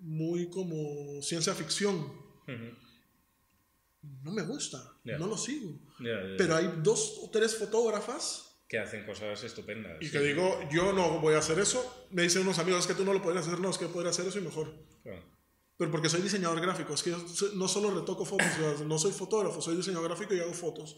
muy como ciencia ficción. No me gusta, no lo sigo. Pero hay dos o tres fotógrafas que hacen cosas estupendas. Y que digo, yo no voy a hacer eso. Me dicen unos amigos, es que tú no lo podrías hacer, no, es que podría hacer eso y mejor. Pero porque soy diseñador gráfico, es que yo no solo retoco fotos, no soy fotógrafo, soy diseñador gráfico y hago fotos.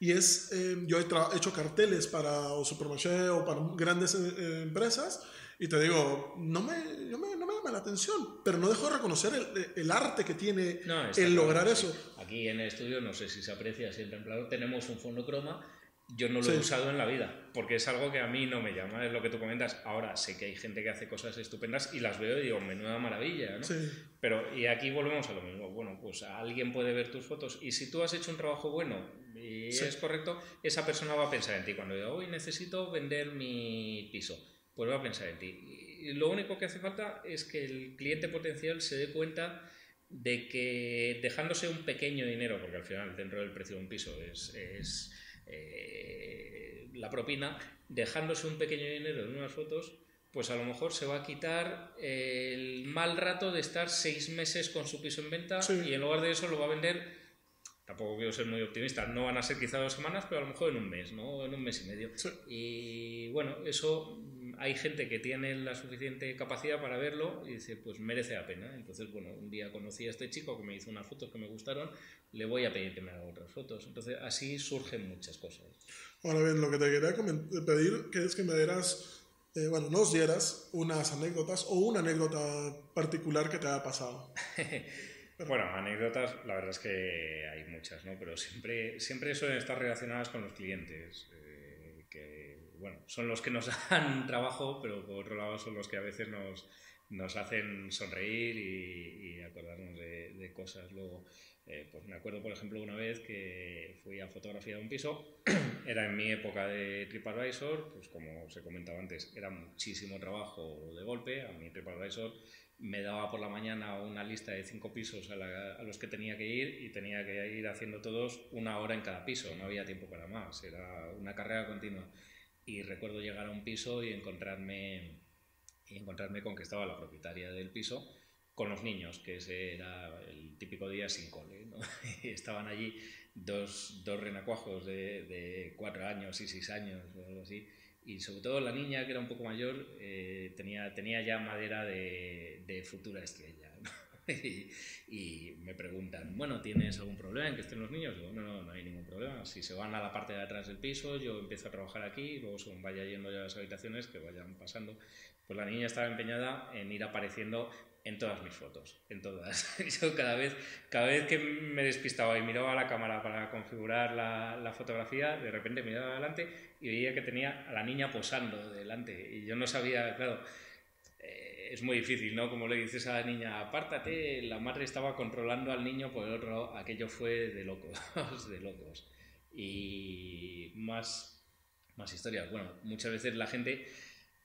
Y es, eh, yo he hecho carteles para o Supermarché o para grandes eh, empresas y te digo, no me, no me, no me, llama la atención, pero no dejo de reconocer el, el arte que tiene el lograr eso. Aquí en el estudio, no sé si se aprecia así el templado, tenemos un fondo croma yo no lo he usado en la vida, porque es algo que a mí no me llama, es lo que tú comentas. Ahora sé que hay gente que hace cosas estupendas y las veo y digo, menuda maravilla, ¿no? Sí. Pero, y aquí volvemos a lo mismo. Bueno, pues alguien puede ver tus fotos y si tú has hecho un trabajo bueno y es correcto, esa persona va a pensar en ti. Cuando diga, hoy necesito vender mi piso, pues va a pensar en ti. Y lo único que hace falta es que el cliente potencial se dé cuenta de que dejándose un pequeño dinero, porque al final dentro del precio de un piso es, es eh, la propina, dejándose un pequeño dinero en unas fotos, pues a lo mejor se va a quitar el mal rato de estar seis meses con su piso en venta y en lugar de eso lo va a vender, tampoco quiero ser muy optimista, no van a ser quizá dos semanas, pero a lo mejor en un mes, ¿no? En un mes y medio. Y bueno, eso hay gente que tiene la suficiente capacidad para verlo y dice, pues merece la pena. Entonces, bueno, un día conocí a este chico que me hizo unas fotos que me gustaron, le voy a pedir que me haga otras fotos. Entonces, así surgen muchas cosas. Ahora bien, lo que te quería pedir que es que me dieras, eh, bueno, nos dieras unas anécdotas o una anécdota particular que te haya pasado. Bueno, anécdotas, la verdad es que hay muchas, ¿no? Pero siempre, siempre suelen estar relacionadas con los clientes bueno, son los que nos dan trabajo, pero por otro lado son los que a veces nos, nos hacen sonreír y, acordarnos de, cosas. Luego, eh, pues me acuerdo, por ejemplo, una vez que fui a fotografiar un piso, era en mi época de TripAdvisor, pues como os he comentado antes, era muchísimo trabajo de golpe, a mi TripAdvisor me daba por la mañana una lista de cinco pisos a, a, los que tenía que ir y tenía que ir haciendo todos una hora en cada piso, no había tiempo para más, era una carrera continua. Y recuerdo llegar a un piso y encontrarme, y encontrarme con que estaba la propietaria del piso con los niños, que ese era el típico día sin cole. ¿no? estaban allí dos, dos renacuajos de, cuatro años y seis años o algo así. Y sobre todo la niña, que era un poco mayor, eh, tenía, tenía ya madera de, de futura estrella. y, me preguntan, bueno, ¿tienes algún problema en que estén los niños? Digo, no, no, no hay ningún problema. Si se van a la parte de atrás del piso, yo empiezo a trabajar aquí, y luego según vaya yendo ya a las habitaciones, que vayan pasando. Pues la niña estaba empeñada en ir apareciendo en todas mis fotos, en todas. Yo cada vez, cada vez que me despistaba y miraba la cámara para configurar la, la, fotografía, de repente miraba adelante y veía que tenía a la niña posando delante. Y yo no sabía, claro, es muy difícil, ¿no? Como le dices a la niña, apártate, la madre estaba controlando al niño, por el otro, aquello fue de locos, de locos. Y más, más historias. Bueno, muchas veces la gente,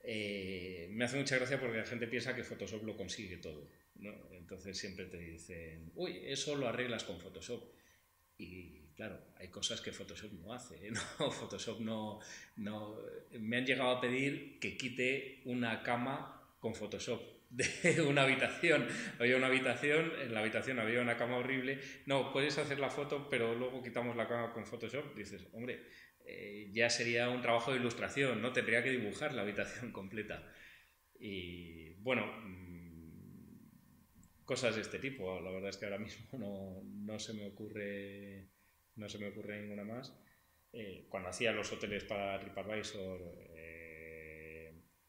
eh, me hace mucha gracia porque la gente piensa que Photoshop lo consigue todo. Entonces siempre te dicen, uy, eso lo arreglas con Photoshop. Y claro, hay cosas que Photoshop no hace, ¿no? Photoshop no, no... Me han llegado a pedir que quite una cama con Photoshop de una habitación. Había una habitación, en la habitación había una cama horrible. No, puedes hacer la foto, pero luego quitamos la cama con Photoshop. Dices, hombre, eh, ya sería un trabajo de ilustración, ¿no? Tendría que dibujar la habitación completa. Y bueno, cosas de este tipo. La verdad es que ahora mismo no, no se me ocurre no se me ocurre ninguna más. Eh, cuando hacía los hoteles para TripAdvisor,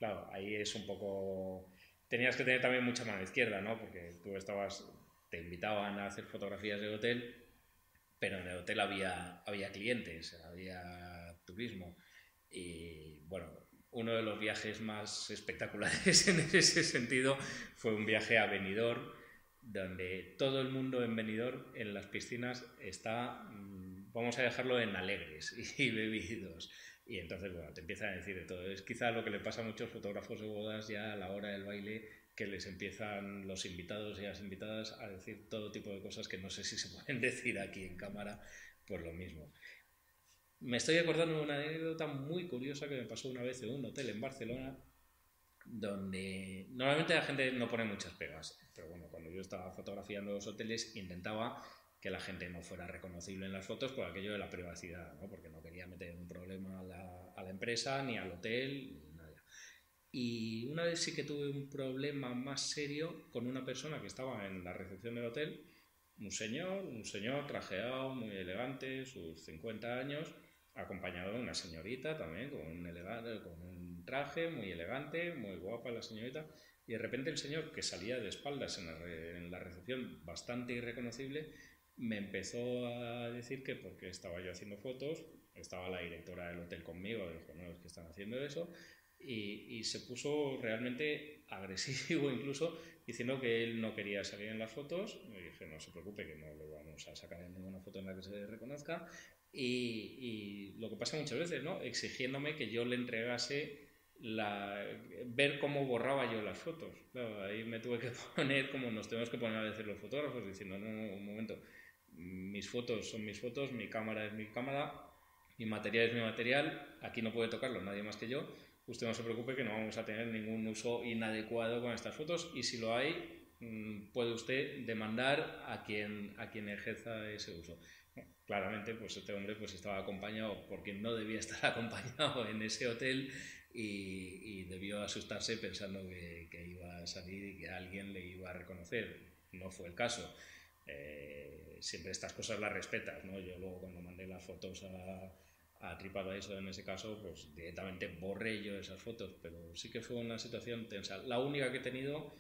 claro, ahí es un poco... Tenías que tener también mucha mano izquierda, ¿no? Porque tú estabas, te invitaban a hacer fotografías de hotel, pero en el hotel había, había clientes, había turismo. Y bueno, uno de los viajes más espectaculares en ese sentido fue un viaje a Benidorm, donde todo el mundo en Benidorm, en las piscinas, está, mm, vamos a dejarlo en alegres y bebidos. Y entonces, bueno, te empiezan a decir de todo. Es quizá lo que le pasa a muchos fotógrafos de bodas ya a la hora del baile, que les empiezan los invitados y las invitadas a decir todo tipo de cosas que no sé si se pueden decir aquí en cámara, por lo mismo. Me estoy acordando de una anécdota muy curiosa que me pasó una vez en un hotel en Barcelona, donde normalmente la gente no pone muchas pegas, pero bueno, cuando yo estaba fotografiando los hoteles intentaba que la gente no fuera reconocible en las fotos por aquello de la privacidad, ¿no? porque no quería meter un problema a la, a la empresa, ni al hotel, ni nada. Y una vez sí que tuve un problema más serio con una persona que estaba en la recepción del hotel, un señor, un señor trajeado, muy elegante, sus 50 años, acompañado de una señorita también, con un, elegante, con un traje muy elegante, muy guapa la señorita, y de repente el señor, que salía de espaldas en la, recepción bastante irreconocible, me empezó a decir que porque estaba yo haciendo fotos, estaba la directora del hotel conmigo, dijo, no, es que están haciendo eso, y, y, se puso realmente agresivo incluso, diciendo que él no quería salir en las fotos, y dije, no se preocupe, que no lo vamos a sacar en ninguna foto en la que se reconozca, y, y lo que pasa muchas veces, ¿no? Exigiéndome que yo le entregase la, ver cómo borraba yo las fotos. ahí me tuve que poner como nos tenemos que poner a veces los fotógrafos, diciendo, no, no, un momento, mis fotos son mis fotos, mi cámara es mi cámara, mi material es mi material, aquí no puede tocarlo nadie más que yo, usted no se preocupe que no vamos a tener ningún uso inadecuado con estas fotos y si lo hay, mm, puede usted demandar a quien, a quien ejerza ese uso. claramente, pues este hombre pues estaba acompañado por quien no debía estar acompañado en ese hotel y, debió asustarse pensando que, iba a salir y que alguien le iba a reconocer. No fue el caso. Eh, siempre estas cosas las respetas, ¿no? Yo luego cuando mandé las fotos a, a TripAdvisor en ese caso, pues directamente borré yo esas fotos, pero sí que fue una situación tensa. La única que he tenido,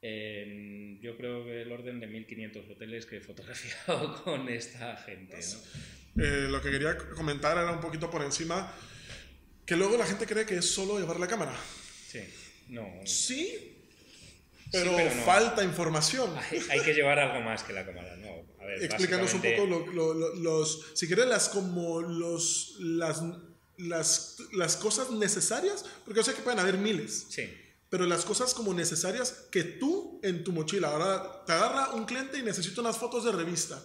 en, yo creo que el orden de 1500 hoteles que he fotografiado con esta gente. ¿no? Eh, lo que quería comentar era un poquito por encima que luego la gente cree que es solo llevar la cámara. Sí, no. Sí, pero, falta información. Hay, que llevar algo más que la cámara, no. A ver, Explícanos un poco los, si quieres, las como los, las, las, las cosas necesarias, porque yo sé que pueden haber miles. Sí. Pero las cosas como necesarias que tú en tu mochila, ahora te agarra un cliente y necesita unas fotos de revista.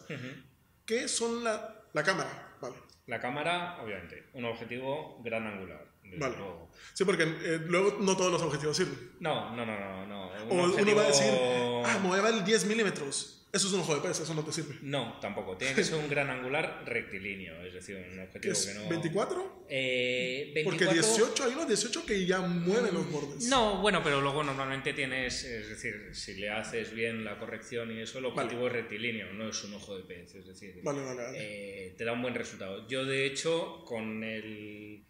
¿Qué son la, la cámara? Vale. La cámara, obviamente, un objetivo gran angular. Vale. Sí, porque eh, luego no todos los objetivos sirven. No, no, no, no. no. o uno va a decir, ah, me voy a llevar 10 milímetros. Eso es un ojo de pez, eso no te sirve. No, tampoco. Tiene que ser un gran angular rectilíneo, es decir, un objetivo que no. ¿24? Eh, 24... Porque 18, hay unos 18 que ya mueven los bordes. No, bueno, pero luego normalmente tienes, es decir, si le haces bien la corrección y eso, el objetivo es rectilíneo, no es un ojo de pez, es decir, vale, vale, eh, te da un buen resultado. Yo, de hecho, con el.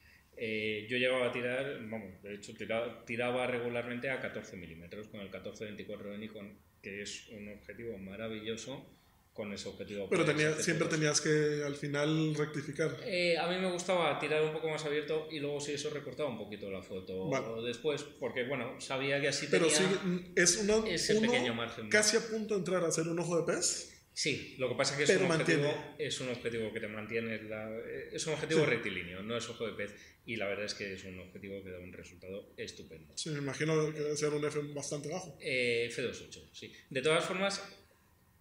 Yo llegaba a tirar, vamos, de hecho tiraba, tiraba regularmente a 14 milímetros con el 14-24 de Nikon que es un objetivo maravilloso con ese objetivo. Pero tenía, siempre tenías que al final rectificar. Eh, a mí me gustaba tirar un poco más abierto y luego si eso recortaba un poquito la foto después, porque bueno, sabía que así Pero tenía sí, es uno, ese pequeño margen. Casi a punto de entrar a ser un ojo de pez. Sí, lo que pasa es que es, un objetivo, es un objetivo que te mantiene, la, es un objetivo rectilíneo, no es ojo de pez, y la verdad es que es un objetivo que da un resultado estupendo. Sí, me imagino que debe ser un F bastante bajo. Eh, F28, sí. De todas formas,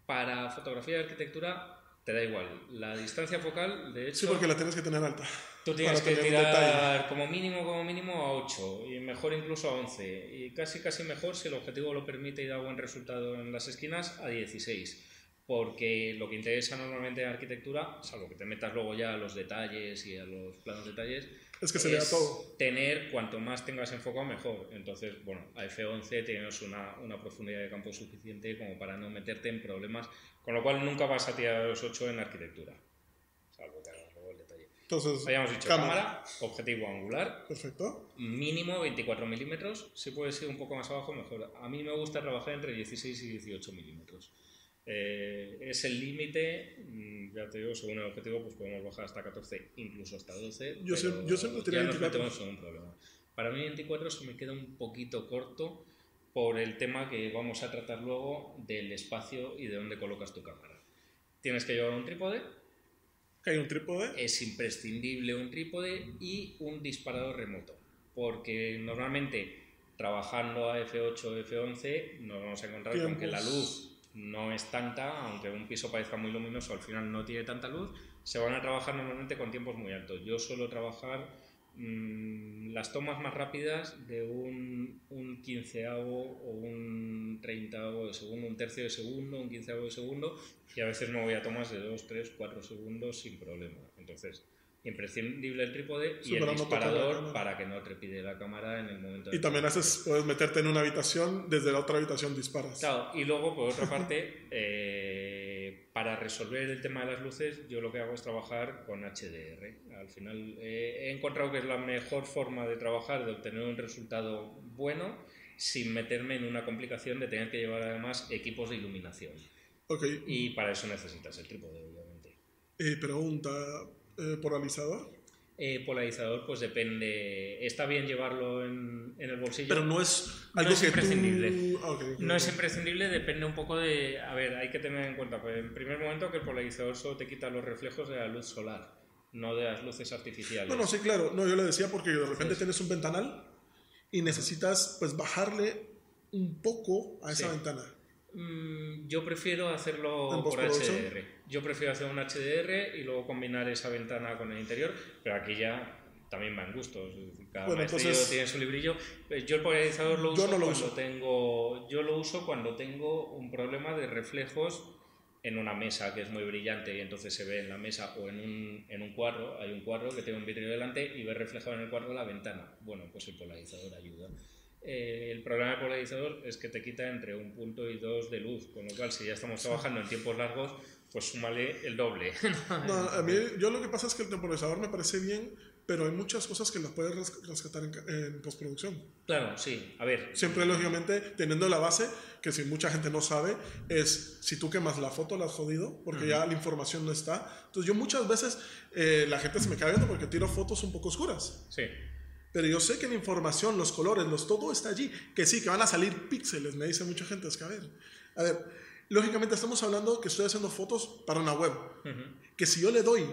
para fotografía de arquitectura te da igual. La distancia focal, de hecho... Sí, porque la tienes que tener alta. Tú tienes que tirar como mínimo, como mínimo a 8 y mejor incluso a 11 y casi casi mejor si el objetivo lo permite y da buen resultado en las esquinas a 16 porque lo que interesa normalmente en arquitectura, salvo que te metas luego ya a los detalles y a los planos detalles, es que se vea todo. Tener cuanto más tengas enfocado, mejor. Entonces, bueno, a F11 tienes una, una, profundidad de campo suficiente como para no meterte en problemas, con lo cual nunca vas a tirar los 8 en arquitectura. Salvo que hagas luego el detalle. Entonces, habíamos dicho cámara. objetivo angular. Perfecto. Mínimo 24 milímetros. Si puedes ir un poco más abajo, mejor. A mí me gusta trabajar entre 16 y 18 milímetros. Eh, es el límite, mm, ya te digo, según el objetivo, pues podemos bajar hasta 14, incluso hasta 12. Yo, yo siempre tenía 24. un problema. Para mí 24 se me queda un poquito corto por el tema que vamos a tratar luego del espacio y de dónde colocas tu cámara. Tienes que llevar un trípode. ¿Hay un trípode? Es imprescindible un trípode y un disparador remoto, porque normalmente trabajando a F8 o F11 nos vamos a encontrar con que la luz no es tanta, aunque un piso parezca muy luminoso, al final no tiene tanta luz, se van a trabajar normalmente con tiempos muy altos. Yo suelo trabajar mm, las tomas más rápidas de un, un quinceavo o un treintaavo de segundo, un tercio de segundo, un quinceavo de segundo, y a veces me voy a tomas de 2, 3, 4 segundos sin problema. Entonces, imprescindible el trípode y el disparador para que no trepide la cámara en el momento y también haces puedes meterte en una habitación desde la otra habitación disparas. Claro y luego por otra parte eh, para resolver el tema de las luces yo lo que hago es trabajar con HDR al final eh, he encontrado que es la mejor forma de trabajar de obtener un resultado bueno sin meterme en una complicación de tener que llevar además equipos de iluminación. Okay. y para eso necesitas el trípode obviamente. Eh, pregunta eh, polarizador? Eh, polarizador, pues depende. Está bien llevarlo en, el bolsillo. Pero no es algo no es imprescindible. Ah, no es imprescindible, depende un poco de. A ver, hay que tener en cuenta, pues, en primer momento, que el polarizador solo te quita los reflejos de la luz solar, no de las luces artificiales. No, no, sí, claro. No, yo le decía porque de repente tienes un ventanal y necesitas, pues, bajarle un poco a esa ventana. Mm, yo prefiero hacerlo por HDR. Yo prefiero hacer un HDR y luego combinar esa ventana con el interior, pero aquí ya también van gustos. Cada bueno, tiene su librillo. Eh, yo el polarizador lo uso cuando tengo. Yo lo uso cuando tengo un problema de reflejos en una mesa que es muy brillante y entonces se ve en la mesa o en un, en un cuadro, hay un cuadro que tiene un vidrio delante y ve reflejado en el cuadro la ventana. Bueno, pues el polarizador ayuda. Eh, el problema del polarizador es que te quita entre un punto y dos de luz, con lo cual si ya estamos trabajando en tiempos largos, pues súmale el doble. no, a mí, yo lo que pasa es que el temporizador me parece bien, pero hay muchas cosas que las puedes rescatar en, postproducción. Claro, sí. A ver. Siempre, lógicamente, teniendo la base, que si mucha gente no sabe, es si tú quemas la foto, la has jodido, porque ya la información no está. Entonces, yo muchas veces eh, la gente se me cae viendo porque tiro fotos un poco oscuras. Sí. Pero yo sé que la información, los colores, los todo está allí. Que sí, que van a salir píxeles, me dice mucha gente. Es que a ver, a ver, lógicamente estamos hablando que estoy haciendo fotos para una web. Que si yo le doy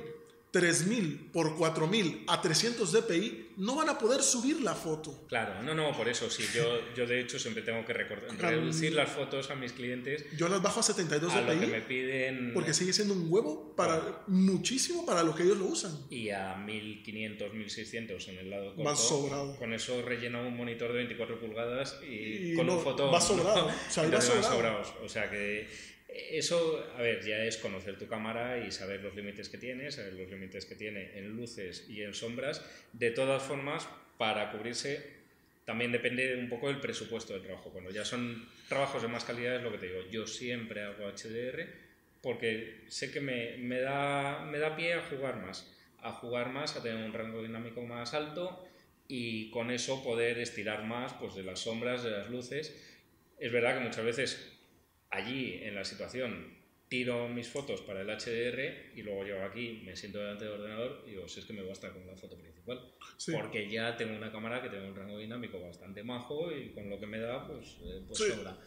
3000 por 4000 a 300 dpi, no van a poder subir la foto. Claro, no, no, por eso sí. Yo, yo de hecho siempre tengo que reducir las fotos a mis clientes. Yo las bajo a 72 a dpi. Lo que me piden. Porque sigue siendo un huevo para muchísimo para lo que ellos lo usan. Y a 1500, 1600 en el lado corto. Más sobrado. Con eso rellena un monitor de 24 pulgadas y, con un foto. Va sobrado. o sea, sobrado. O sea que eso, a ver, ya es conocer tu cámara y saber los límites que tiene, saber los límites que tiene en luces y en sombras. De todas formas, para cubrirse también depende un poco del presupuesto del trabajo. Cuando ya son trabajos de más calidad, es lo que te digo. Yo siempre hago HDR porque sé que me, me, da, me da pie a jugar más, a jugar más, a tener un rango dinámico más alto y con eso poder estirar más pues, de las sombras, de las luces. Es verdad que muchas veces allí en la situación tiro mis fotos para el HDR y luego llego aquí, me siento delante del ordenador y digo, si es que me basta con la foto principal. Porque ya tengo una cámara que tiene un rango dinámico bastante majo y con lo que me da, pues, eh, pues sobra.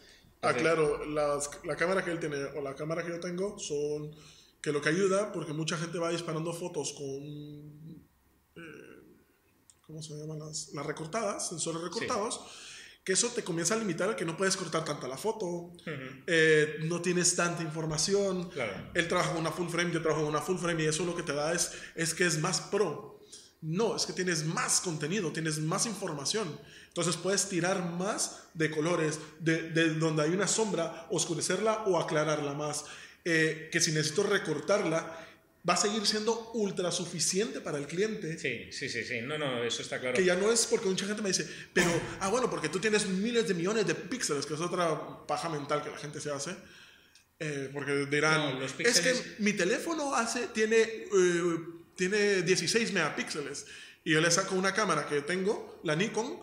ah, claro, la cámara que él tiene o la cámara que yo tengo son que lo que ayuda, porque mucha gente va disparando fotos con, eh, ¿cómo se llaman las, las recortadas, sensores recortados que eso te comienza a limitar a que no puedes cortar tanta la foto, eh, no tienes tanta información, él trabaja con una full frame, yo trabajo con una full frame y eso lo que te da es, es que es más pro. No, es que tienes más contenido, tienes más información. Entonces puedes tirar más de colores, de, de donde hay una sombra, oscurecerla o aclararla más. eh, que si necesito recortarla, va a seguir siendo ultra suficiente para el cliente. Sí, sí, sí, sí. No, no, eso está claro. Que ya no es porque mucha gente me dice, pero, ah, bueno, porque tú tienes miles de millones de píxeles, que es otra paja mental que la gente se hace. Eh, porque dirán, es que mi teléfono hace, tiene, eh, tiene 16 megapíxeles. Y yo le saco una cámara que tengo, la Nikon,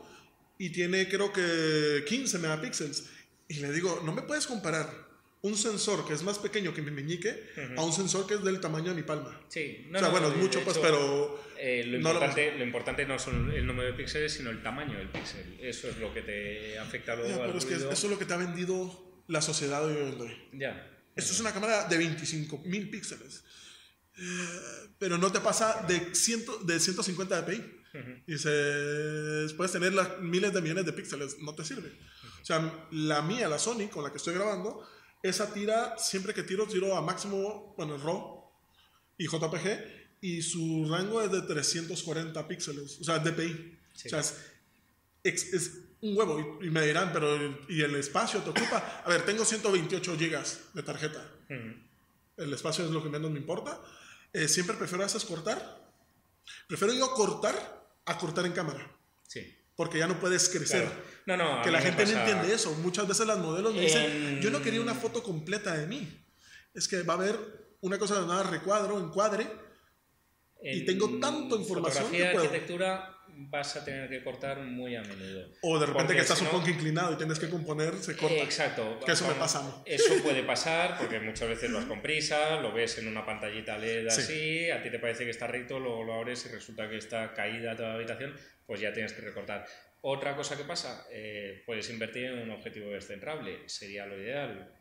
y tiene creo que 15 megapíxeles. Y le digo, no me puedes comparar un sensor que es más pequeño que mi meñique a un sensor que es del tamaño de mi palma. Sí, no, o sea, bueno, es mucho, pues, pero. Eh, lo, importante, lo... importante, no son el número de píxeles, sino el tamaño del píxel. Eso es lo que te afecta luego ya, pero es que eso es lo que te ha vendido la sociedad de hoy Ya. Esto es una cámara de 25.000 píxeles. Eh, pero no te pasa de, ciento, de 150 dpi. Y se, puedes tener las miles de millones de píxeles, no te sirve. O sea, la mía, la Sony, con la que estoy grabando, esa tira, siempre que tiro, tiro a máximo, bueno, RAW y JPG, y su rango es de 340 píxeles, o sea, DPI. O sea, es, un huevo, y, me dirán, pero ¿y el espacio te ocupa? A ver, tengo 128 gigas de tarjeta. El espacio es lo que menos me importa. Eh, siempre prefiero hacer cortar. Prefiero yo cortar a cortar en cámara. Sí porque ya no puedes crecer. No, no, que la gente no entiende eso. Muchas veces las modelos me dicen, yo no quería una foto completa de mí. Es que va a haber una cosa nada recuadro, encuadre, y tengo tanto información fotografía, arquitectura vas a tener que cortar muy a menudo. O de repente que estás un poco inclinado y tienes que componer, se corta. Exacto. Que eso me pasa a mí. Eso puede pasar porque muchas veces vas con prisa, lo ves en una pantallita LED así, a ti te parece que está recto, luego lo abres y resulta que está caída toda la habitación pues ya tienes que recortar. Otra cosa que pasa, eh, puedes invertir en un objetivo descentrable, sería lo ideal,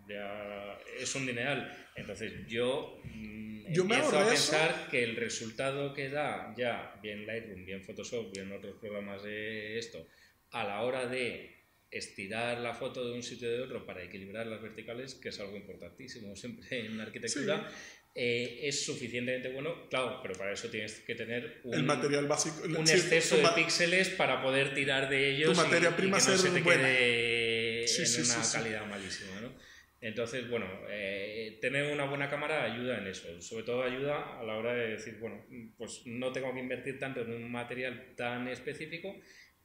es un dineral. Entonces yo, mm, yo empiezo a pensar que el resultado que da ya, bien Lightroom, bien Photoshop, bien otros programas de esto, a la hora de estirar la foto de un sitio de otro para equilibrar las verticales, que es algo importantísimo siempre en la arquitectura, eh, es suficientemente bueno, claro, pero para eso tienes que tener un, el material básico, un exceso de píxeles para poder tirar de ellos tu materia prima y que no se te quede en una calidad malísima. ¿no? Entonces, bueno, eh, tener una buena cámara ayuda en eso, sobre todo ayuda a la hora de decir, bueno, pues no tengo que invertir tanto en un material tan específico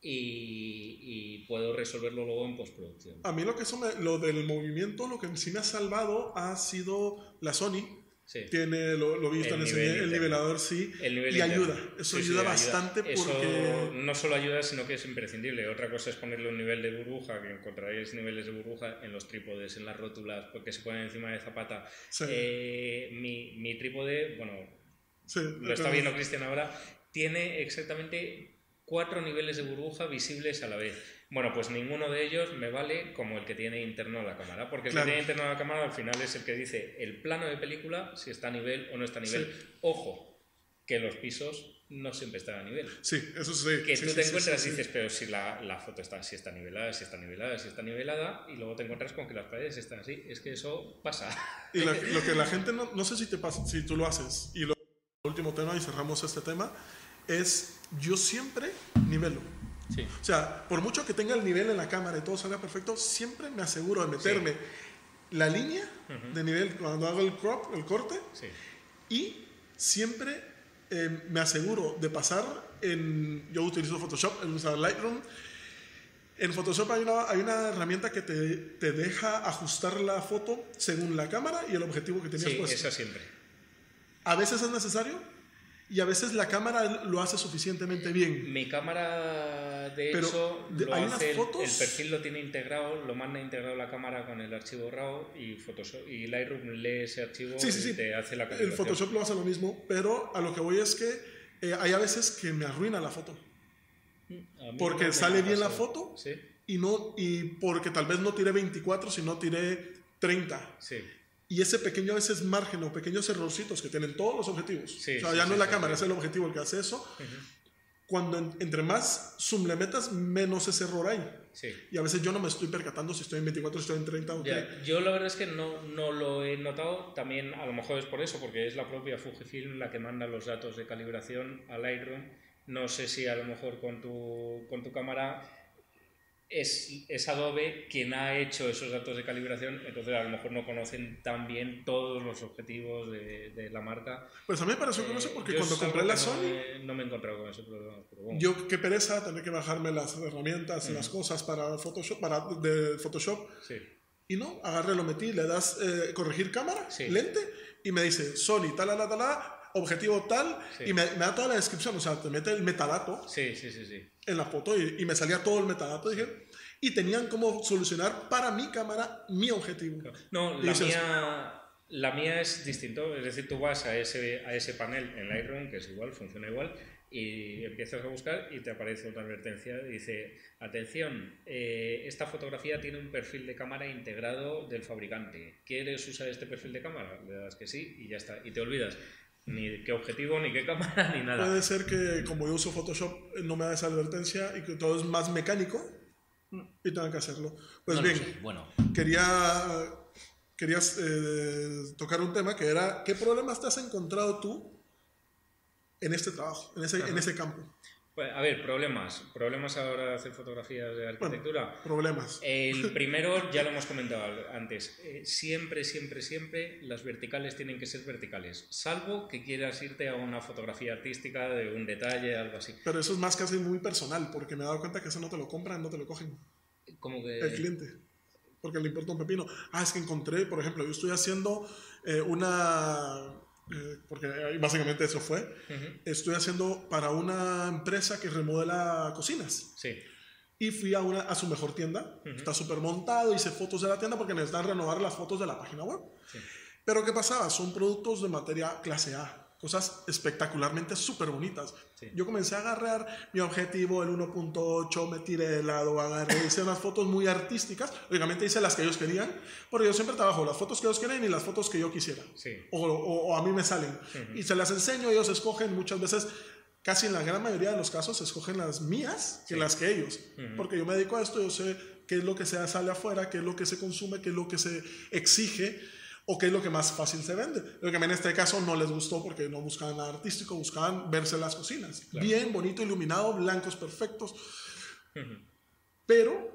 y, puedo resolverlo luego en postproducción. A mí lo que eso lo del movimiento, lo que sí me ha salvado ha sido la Sony, tiene, lo, lo visto el en ese, el nivelador, sí. y ayuda. Eso ayuda bastante porque. no solo ayuda, sino que es imprescindible. Otra cosa es ponerle un nivel de burbuja, que encontraréis niveles de burbuja en los trípodes, en las rótulas, porque se ponen encima de zapata. Eh, mi, mi, trípode, bueno, lo está viendo Cristian ahora, tiene exactamente cuatro niveles de burbuja visibles a la vez. Bueno, pues ninguno de ellos me vale como el que tiene interno la cámara, porque el que tiene interno la cámara al final es el que dice el plano de película, si está a nivel o no está a nivel. Ojo, que los pisos no siempre están a nivel. Sí, eso sí. Que tú te encuentras y dices, pero si la, la, foto está, si está nivelada, si está nivelada, si está nivelada, y luego te encuentras con que las paredes están así. Es que eso pasa. Y lo, que la gente no, no sé si te pasa, si tú lo haces, y lo último tema, y cerramos este tema, es yo siempre nivelo. O sea, por mucho que tenga el nivel en la cámara y todo salga perfecto, siempre me aseguro de meterme la línea de nivel cuando hago el crop, el corte, y siempre eh, me aseguro de pasar en. Yo utilizo Photoshop, él usa Lightroom. En Photoshop hay una, hay una herramienta que te, te, deja ajustar la foto según la cámara y el objetivo que tenías sí, puesto. Esa siempre. A veces es necesario, y a veces la cámara lo hace suficientemente bien. Mi cámara, de hecho, lo hace, el, perfil lo tiene integrado, lo manda integrado la cámara con el archivo RAW y, Photoshop, y Lightroom lee ese archivo y te hace la El Photoshop lo hace lo mismo, pero a lo que voy es que eh, hay a veces que me arruina la foto. Porque sale bien la foto y, no, y porque tal vez no tiré 24, sino tiré 30. Sí. Y ese pequeño a veces margen o pequeños errorcitos que tienen todos los objetivos. o sea, ya no es la cámara, es el objetivo el que hace eso. Cuando entre más zoom le metas, menos ese error hay. Y a veces yo no me estoy percatando si estoy en 24, si estoy en 30. yo la verdad es que no, no lo he notado. También a lo mejor es por eso, porque es la propia Fujifilm la que manda los datos de calibración al Lightroom. No sé si a lo mejor con tu, con tu cámara es, es, Adobe quien ha hecho esos datos de calibración, entonces a lo mejor no conocen tan bien todos los objetivos de, de la marca. Pues a mí me pareció curioso porque cuando compré la Sony... No me, no me, he encontrado con ese problema. Pero bueno. Yo qué pereza tener que bajarme las herramientas y las cosas para Photoshop, para, de Photoshop. Sí. Y no, agarré, lo metí, le das eh, corregir cámara, Sí. lente, y me dice Sony, tal, tal, tal, objetivo tal, Sí. y me, me da toda la descripción, o sea, te mete el metadato Sí, sí, en la foto y, y me salía todo el metadato, dije, y tenían cómo solucionar para mi cámara mi objetivo. No, Y la dices- mía, la mía es distinto. Es decir, tú vas a ese, a ese panel en Lightroom, que es igual, funciona igual, y empiezas a buscar y te aparece otra advertencia. Dice, atención, eh, esta fotografía tiene un perfil de cámara integrado del fabricante. ¿Quieres usar este perfil de cámara? Le das que sí y ya está. Y te olvidas ni qué objetivo, ni qué cámara, ni nada. Puede ser que como yo uso Photoshop eh, no me da esa advertencia y que todo es más mecánico y tengan que hacerlo. Pues No bien. Bueno, quería querías eh, tocar un tema que era ¿qué problemas te has encontrado tú en este trabajo, en ese, en ese campo? Pues, a ver, problemas. Problemas a la hora de hacer fotografías de arquitectura. Problemas. El primero ya lo hemos comentado antes. Eh, siempre, siempre, siempre las verticales tienen que ser verticales. Salvo que quieras irte a una fotografía artística de un detalle, algo así. Pero eso es más casi muy personal, porque me he dado cuenta que eso no te lo compran, no te lo cogen Como que... el cliente. Porque le importa un pepino. Ah, es que encontré, por ejemplo, yo estoy haciendo eh, una... eh, porque básicamente eso fue. Ujú, Estoy haciendo para una empresa que remodela cocinas. Sí. Y fui a, una, a su mejor tienda. Está súper montado, hice fotos de la tienda porque necesitan renovar las fotos de la página web. Sí. Pero ¿qué pasaba? Son productos de materia clase A. Cosas espectacularmente súper bonitas. Sí. Yo comencé a agarrar mi objetivo, el 1.8, me tiré de lado, agarré, hice unas fotos muy artísticas. Lógicamente hice las que ellos querían, pero yo siempre trabajo las fotos que ellos quieren y las fotos que yo quisiera. Sí. O, o- o a mí me salen. Y se las enseño, ellos escogen muchas veces, casi en la gran mayoría de los casos, escogen las mías que Sí. las que ellos. Porque yo me dedico a esto, yo sé qué es lo que se sale afuera, qué es lo que se consume, qué es lo que se exige o qué es lo que más fácil se vende. Lo que a mí en este caso no les gustó porque no buscaban nada artístico, buscaban verse las cocinas. Claro. Bien, bonito, iluminado, blancos perfectos. Ujú. Pero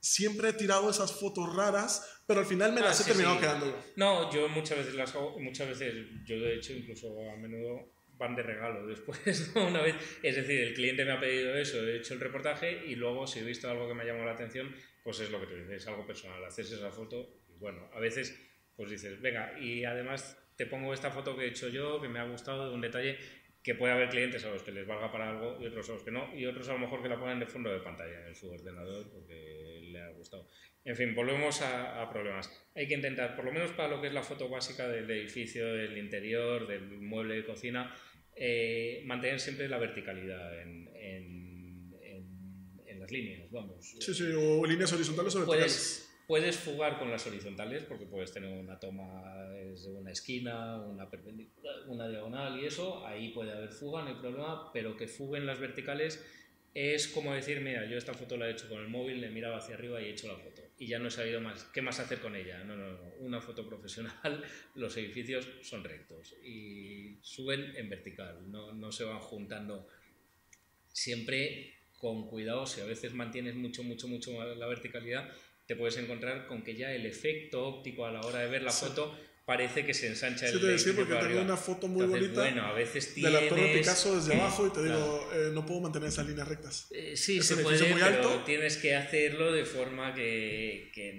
siempre he tirado esas fotos raras, pero al final me Ah, las he sí, terminado sí. quedando yo. No, yo muchas veces las hago, muchas veces, yo de hecho incluso a menudo van de regalo después, ¿no? una vez, es decir, el cliente me ha pedido eso, he hecho el reportaje y luego si he visto algo que me ha llamado la atención, pues es lo que tú dices, es algo personal, haces esa foto bueno, a veces pues dices, venga, y además te pongo esta foto que he hecho yo, que me ha gustado, de un detalle que puede haber clientes a los que les valga para algo y otros a los que no, y otros a lo mejor que la ponen de fondo de pantalla en su ordenador porque le ha gustado. En fin, volvemos a, a problemas. Hay que intentar, por lo menos para lo que es la foto básica del edificio, del interior, del mueble de cocina, eh, mantener siempre la verticalidad en, en- en- en las líneas, vamos. Sí, sí, o líneas horizontales o verticales. Puedes, puedes fugar con las horizontales porque puedes tener una toma desde una esquina, una perpendicular, una diagonal y eso, ahí puede haber fuga, no hay problema, pero que fuguen las verticales es como decir, mira, yo esta foto la he hecho con el móvil, le he mirado hacia arriba y he hecho la foto. Y ya no he sabido más, qué más hacer con ella. No, no, no, una foto profesional, los edificios son rectos y suben en vertical, no, no se van juntando siempre con cuidado, si a veces mantienes mucho, mucho, mucho la verticalidad, te puedes encontrar con que ya el efecto óptico a la hora de ver la Sí. foto parece que se ensancha Sí, el te decía porque tengo una foto muy Entonces, bonita Bueno, a veces de tienes... la Torre Picasso desde que- abajo y te claro. digo, eh, no puedo mantener esas líneas rectas. Eh, sí, Es se puede, muy pero alto. tienes que hacerlo de forma que, que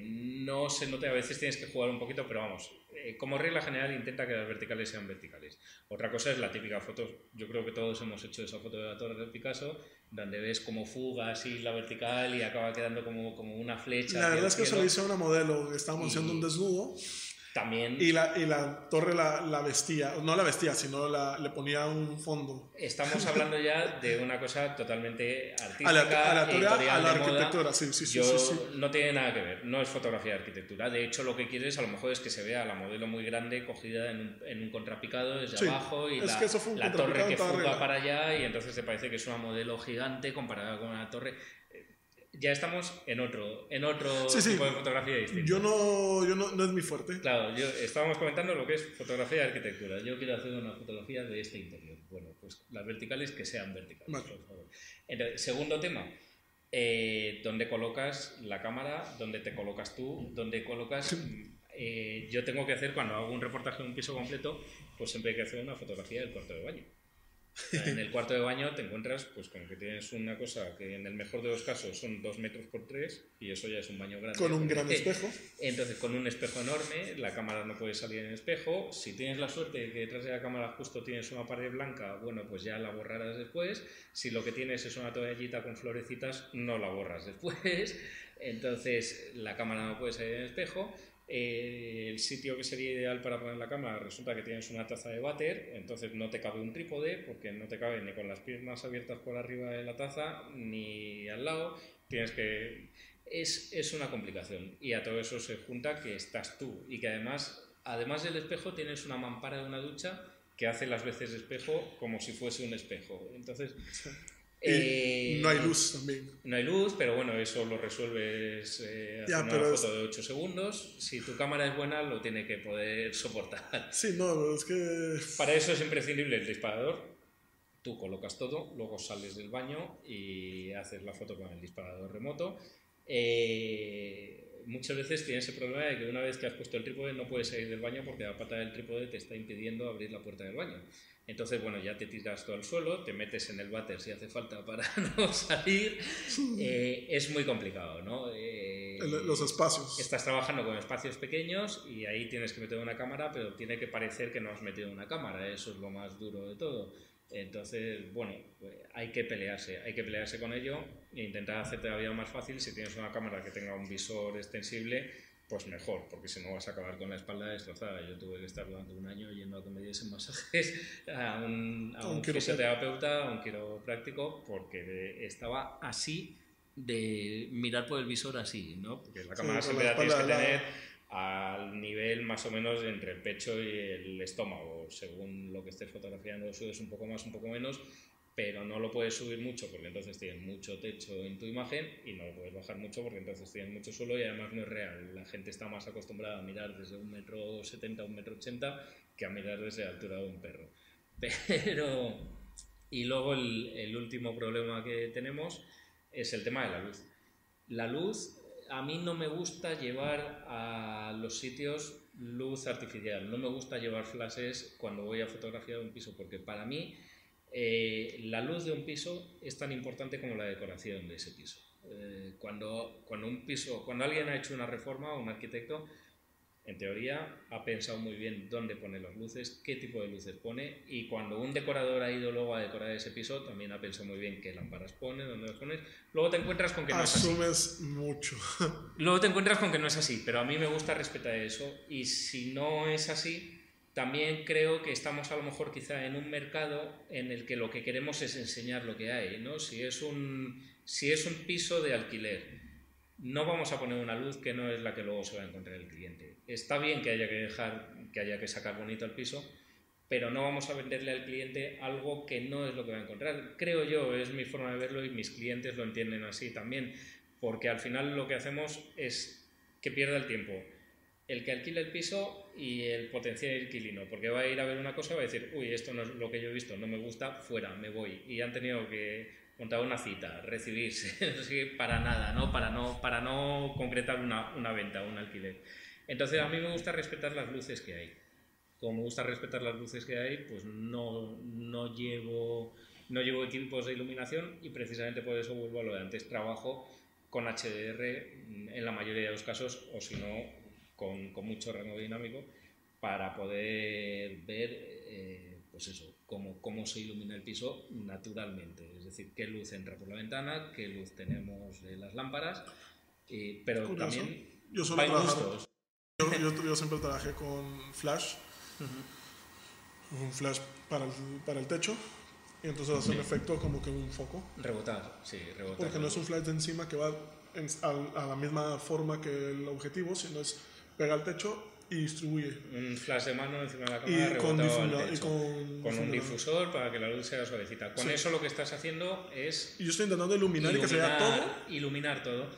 no se note. A veces tienes que jugar un poquito, pero vamos, eh, como regla general intenta que las verticales sean verticales. Otra cosa es la típica foto, yo creo que todos hemos hecho esa foto de la Torre de Picasso, donde ves como fuga así la vertical y acaba quedando como, como una flecha. La verdad es que se lo hice a una modelo, estábamos Y- haciendo un desnudo También y la, y la torre la, la vestía, no la vestía, sino la, le ponía un fondo. estamos hablando ya de una cosa totalmente artística, A la, a la, torre, editorial a la de moda. arquitectura, sí, sí, sí, Yo sí, sí. no tiene nada que ver, no es fotografía de arquitectura. De hecho, lo que quieres a lo mejor es que se vea la modelo muy grande cogida en un, en un contrapicado desde Sí, abajo y la, torre que fuga para allá y entonces te parece que es una modelo gigante comparada con una torre. Ya estamos en otro, en otro Sí, sí. tipo de fotografía distinta. Yo no, yo no, no es mi fuerte. Claro, yo estábamos comentando lo que es fotografía de arquitectura. Yo quiero hacer una fotografía de este interior. Bueno, pues las verticales que sean verticales, Vale. por favor. Entonces, segundo tema, eh, dónde colocas la cámara, dónde te colocas tú, dónde colocas... Eh, yo tengo que hacer, cuando hago un reportaje de un piso completo, pues siempre hay que hacer una fotografía del cuarto de baño. En el cuarto de baño te encuentras pues con que tienes una cosa que en el mejor de los casos son dos metros por tres y eso ya es un baño grande. Con un gran espejo. Entonces con un espejo enorme, la cámara no puede salir en el espejo. Si tienes la suerte de que detrás de la cámara justo tienes una pared blanca, bueno pues ya la borrarás después. Si lo que tienes es una toallita con florecitas, no la borras después. Entonces la cámara no puede salir en el espejo eh, el sitio que sería ideal para poner la cámara resulta que tienes una taza de váter, entonces no te cabe un trípode porque no te cabe ni con las piernas abiertas por arriba de la taza ni al lado. Tienes que. Es, es una complicación y a todo eso se junta que estás tú y que además, además del espejo, tienes una mampara de una ducha que hace las veces de espejo como si fuese un espejo. Entonces. Eh, no hay luz también. No hay luz, pero bueno, eso lo resuelves eh, haciendo una foto de 8 segundos. Si tu cámara es buena, lo tiene que poder soportar. Sí, no, es que... Para eso es imprescindible el disparador. Tú colocas todo, luego sales del baño y haces la foto con el disparador remoto. Eh, muchas veces tienes ese problema de que una vez que has puesto el trípode no puedes salir del baño porque la pata del trípode te está impidiendo abrir la puerta del baño. Entonces, bueno, ya te tiras todo al suelo, te metes en el váter si hace falta para no salir. Eh, es muy complicado, ¿no? Eh, los espacios. Estás trabajando con espacios pequeños y ahí tienes que meter una cámara, pero tiene que parecer que no has metido una cámara. Eso es lo más duro de todo. Entonces, bueno, pues hay que pelearse, hay que pelearse con ello e intentar hacerte la vida más fácil. Si tienes una cámara que tenga un visor extensible, pues mejor, porque si no vas a acabar con la espalda destrozada. Yo tuve que estar durante un año yendo a que me diesen masajes a un, a un, fisioterapeuta, a un quiropráctico, porque estaba así de mirar por el visor así, ¿no? Porque la cámara siempre la tienes que tener al nivel más o menos entre el pecho y el estómago, según lo que estés fotografiando, subes un poco más, un poco menos, pero no lo puedes subir mucho porque entonces tienes mucho techo en tu imagen y no lo puedes bajar mucho porque entonces tienes mucho suelo y además no es real. La gente está más acostumbrada a mirar desde un metro setenta un metro ochenta que a mirar desde la altura de un perro. Pero... Y luego el, el último problema que tenemos es el tema de la luz. La luz, a mí no me gusta llevar a los sitios luz artificial, no me gusta llevar flashes cuando voy a fotografiar un piso porque para mí eh, la luz de un piso es tan importante como la decoración de ese piso. Eh, cuando, cuando, un piso, cuando alguien ha hecho una reforma, un arquitecto, en teoría ha pensado muy bien dónde pone las luces, qué tipo de luces pone, y cuando un decorador ha ido luego a decorar ese piso, también ha pensado muy bien qué lámparas pone, dónde las pones. Luego te encuentras con que no es así. Asumes mucho. Luego te encuentras con que no es así, pero a mí me gusta respetar eso, y si no es así, también creo que estamos a lo mejor quizá en un mercado en el que lo que queremos es enseñar lo que hay, ¿no? Si es un, si es un piso de alquiler, no vamos a poner una luz que no es la que luego se va a encontrar el cliente. Está bien que haya que dejar, que haya que sacar bonito el piso, pero no vamos a venderle al cliente algo que no es lo que va a encontrar. Creo yo, es mi forma de verlo y mis clientes lo entienden así también, porque al final lo que hacemos es que pierda el tiempo el que alquila el piso y el potencial inquilino, porque va a ir a ver una cosa y va a decir, uy, esto no es lo que yo he visto, no me gusta, fuera, me voy. Y han tenido que montar una cita, recibirse, para nada, ¿no? Para no, para no concretar una, una venta, un alquiler. Entonces a mí me gusta respetar las luces que hay. Como me gusta respetar las luces que hay, pues no, no, llevo, no llevo equipos de iluminación y precisamente por eso vuelvo a lo de antes. Trabajo con HDR en la mayoría de los casos, o si no, con, con mucho rango dinámico para poder ver eh, pues eso, cómo, cómo se ilumina el piso naturalmente, es decir, qué luz entra por la ventana, qué luz tenemos de las lámparas, y, pero también yo, solo yo, yo, yo, siempre trabajé con flash, un flash para el, para el techo, y entonces hace un efecto como que un foco. Rebotar, sí, rebotar. Porque no es un flash de encima que va a, a, la misma forma que el objetivo, sino es pega al techo y distribuye. Un flash de mano encima de la cámara y con, al techo, con, un difusor para que la luz sea suavecita. Con eso lo que estás haciendo es... Y yo estoy intentando iluminar, iluminar y que se vea todo. Iluminar todo,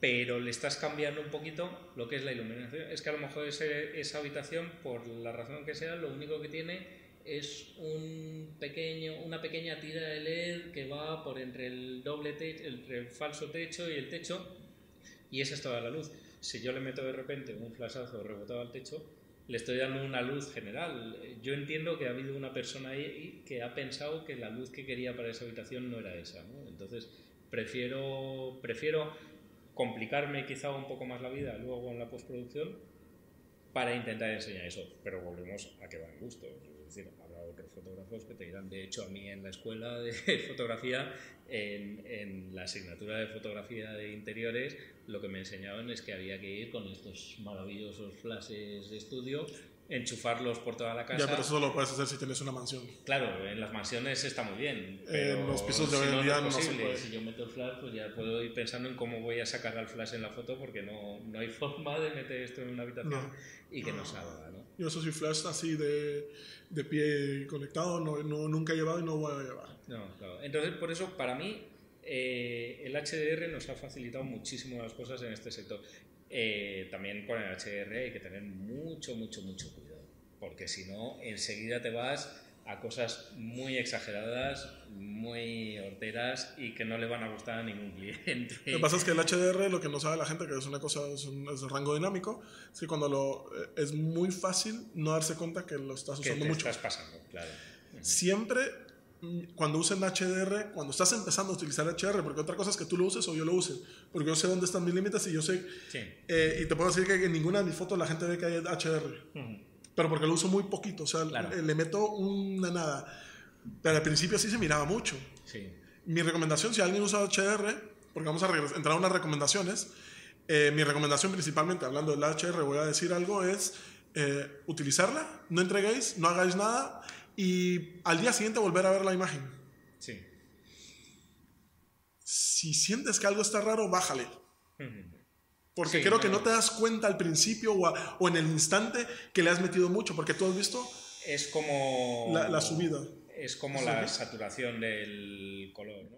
pero le estás cambiando un poquito lo que es la iluminación. Es que a lo mejor ese, esa habitación, por la razón que sea, lo único que tiene es un pequeño, una pequeña tira de LED que va por entre el doble techo, entre el falso techo y el techo, y esa es toda la luz. Si yo le meto de repente un flashazo rebotado al techo, le estoy dando una luz general. Yo entiendo que ha habido una persona ahí que ha pensado que la luz que quería para esa habitación no era esa. Entonces, prefiero, prefiero complicarme quizá un poco más la vida luego en la postproducción para intentar enseñar eso. Pero volvemos a que va en gusto. Es decir, fotógrafos que te dirán, de hecho, a mí en la escuela de fotografía, en, en la asignatura de fotografía de interiores, lo que me enseñaban es que había que ir con estos maravillosos flashes de estudio enchufarlos por toda la casa. Ya, pero eso lo puedes hacer si tienes una mansión. Claro, en las mansiones está muy bien. en los pisos de hoy en día no, se puede. Si yo meto el flash, pues ya puedo ir pensando en cómo voy a sacar al flash en la foto porque no, no hay forma de meter esto en una habitación y que no, salga. ¿no? Yo eso sí, flash así de, de pie conectado, no, no, nunca he llevado y no voy a llevar. No, claro. Entonces, por eso, para mí, eh, el HDR nos ha facilitado muchísimo las cosas en este sector. Eh, también con el HDR hay que tener mucho, mucho, mucho cuidado, porque si no, enseguida te vas a cosas muy exageradas, muy horteras y que no le van a gustar a ningún cliente. Lo que pasa es que el HDR, lo que no sabe la gente, que es una cosa, es, un, es rango dinámico, es que cuando lo, eh, es muy fácil no darse cuenta que lo estás usando que te mucho. estás pasando, claro. Siempre cuando usen HDR, cuando estás empezando a utilizar HDR, porque otra cosa es que tú lo uses o yo lo use, porque yo sé dónde están mis límites y yo sé, Sí. eh, y te puedo decir que en ninguna de mis fotos la gente ve que hay HDR, pero porque lo uso muy poquito, o sea, Claro. le, le meto una nada, pero al principio sí se miraba mucho. Sí. Mi recomendación, si alguien usa HDR, porque vamos a entrar a unas recomendaciones, eh, mi recomendación principalmente, hablando del HDR, voy a decir algo, es eh, utilizarla, no entreguéis, no hagáis nada y al día siguiente volver a ver la imagen. Sí. Si sientes que algo está raro, bájale. Porque Sí, creo que no. te das cuenta al principio o, a- o en el instante que le has metido mucho, porque tú has visto Es como... la, la subida. Es como ¿Sí? la saturación del color, ¿no?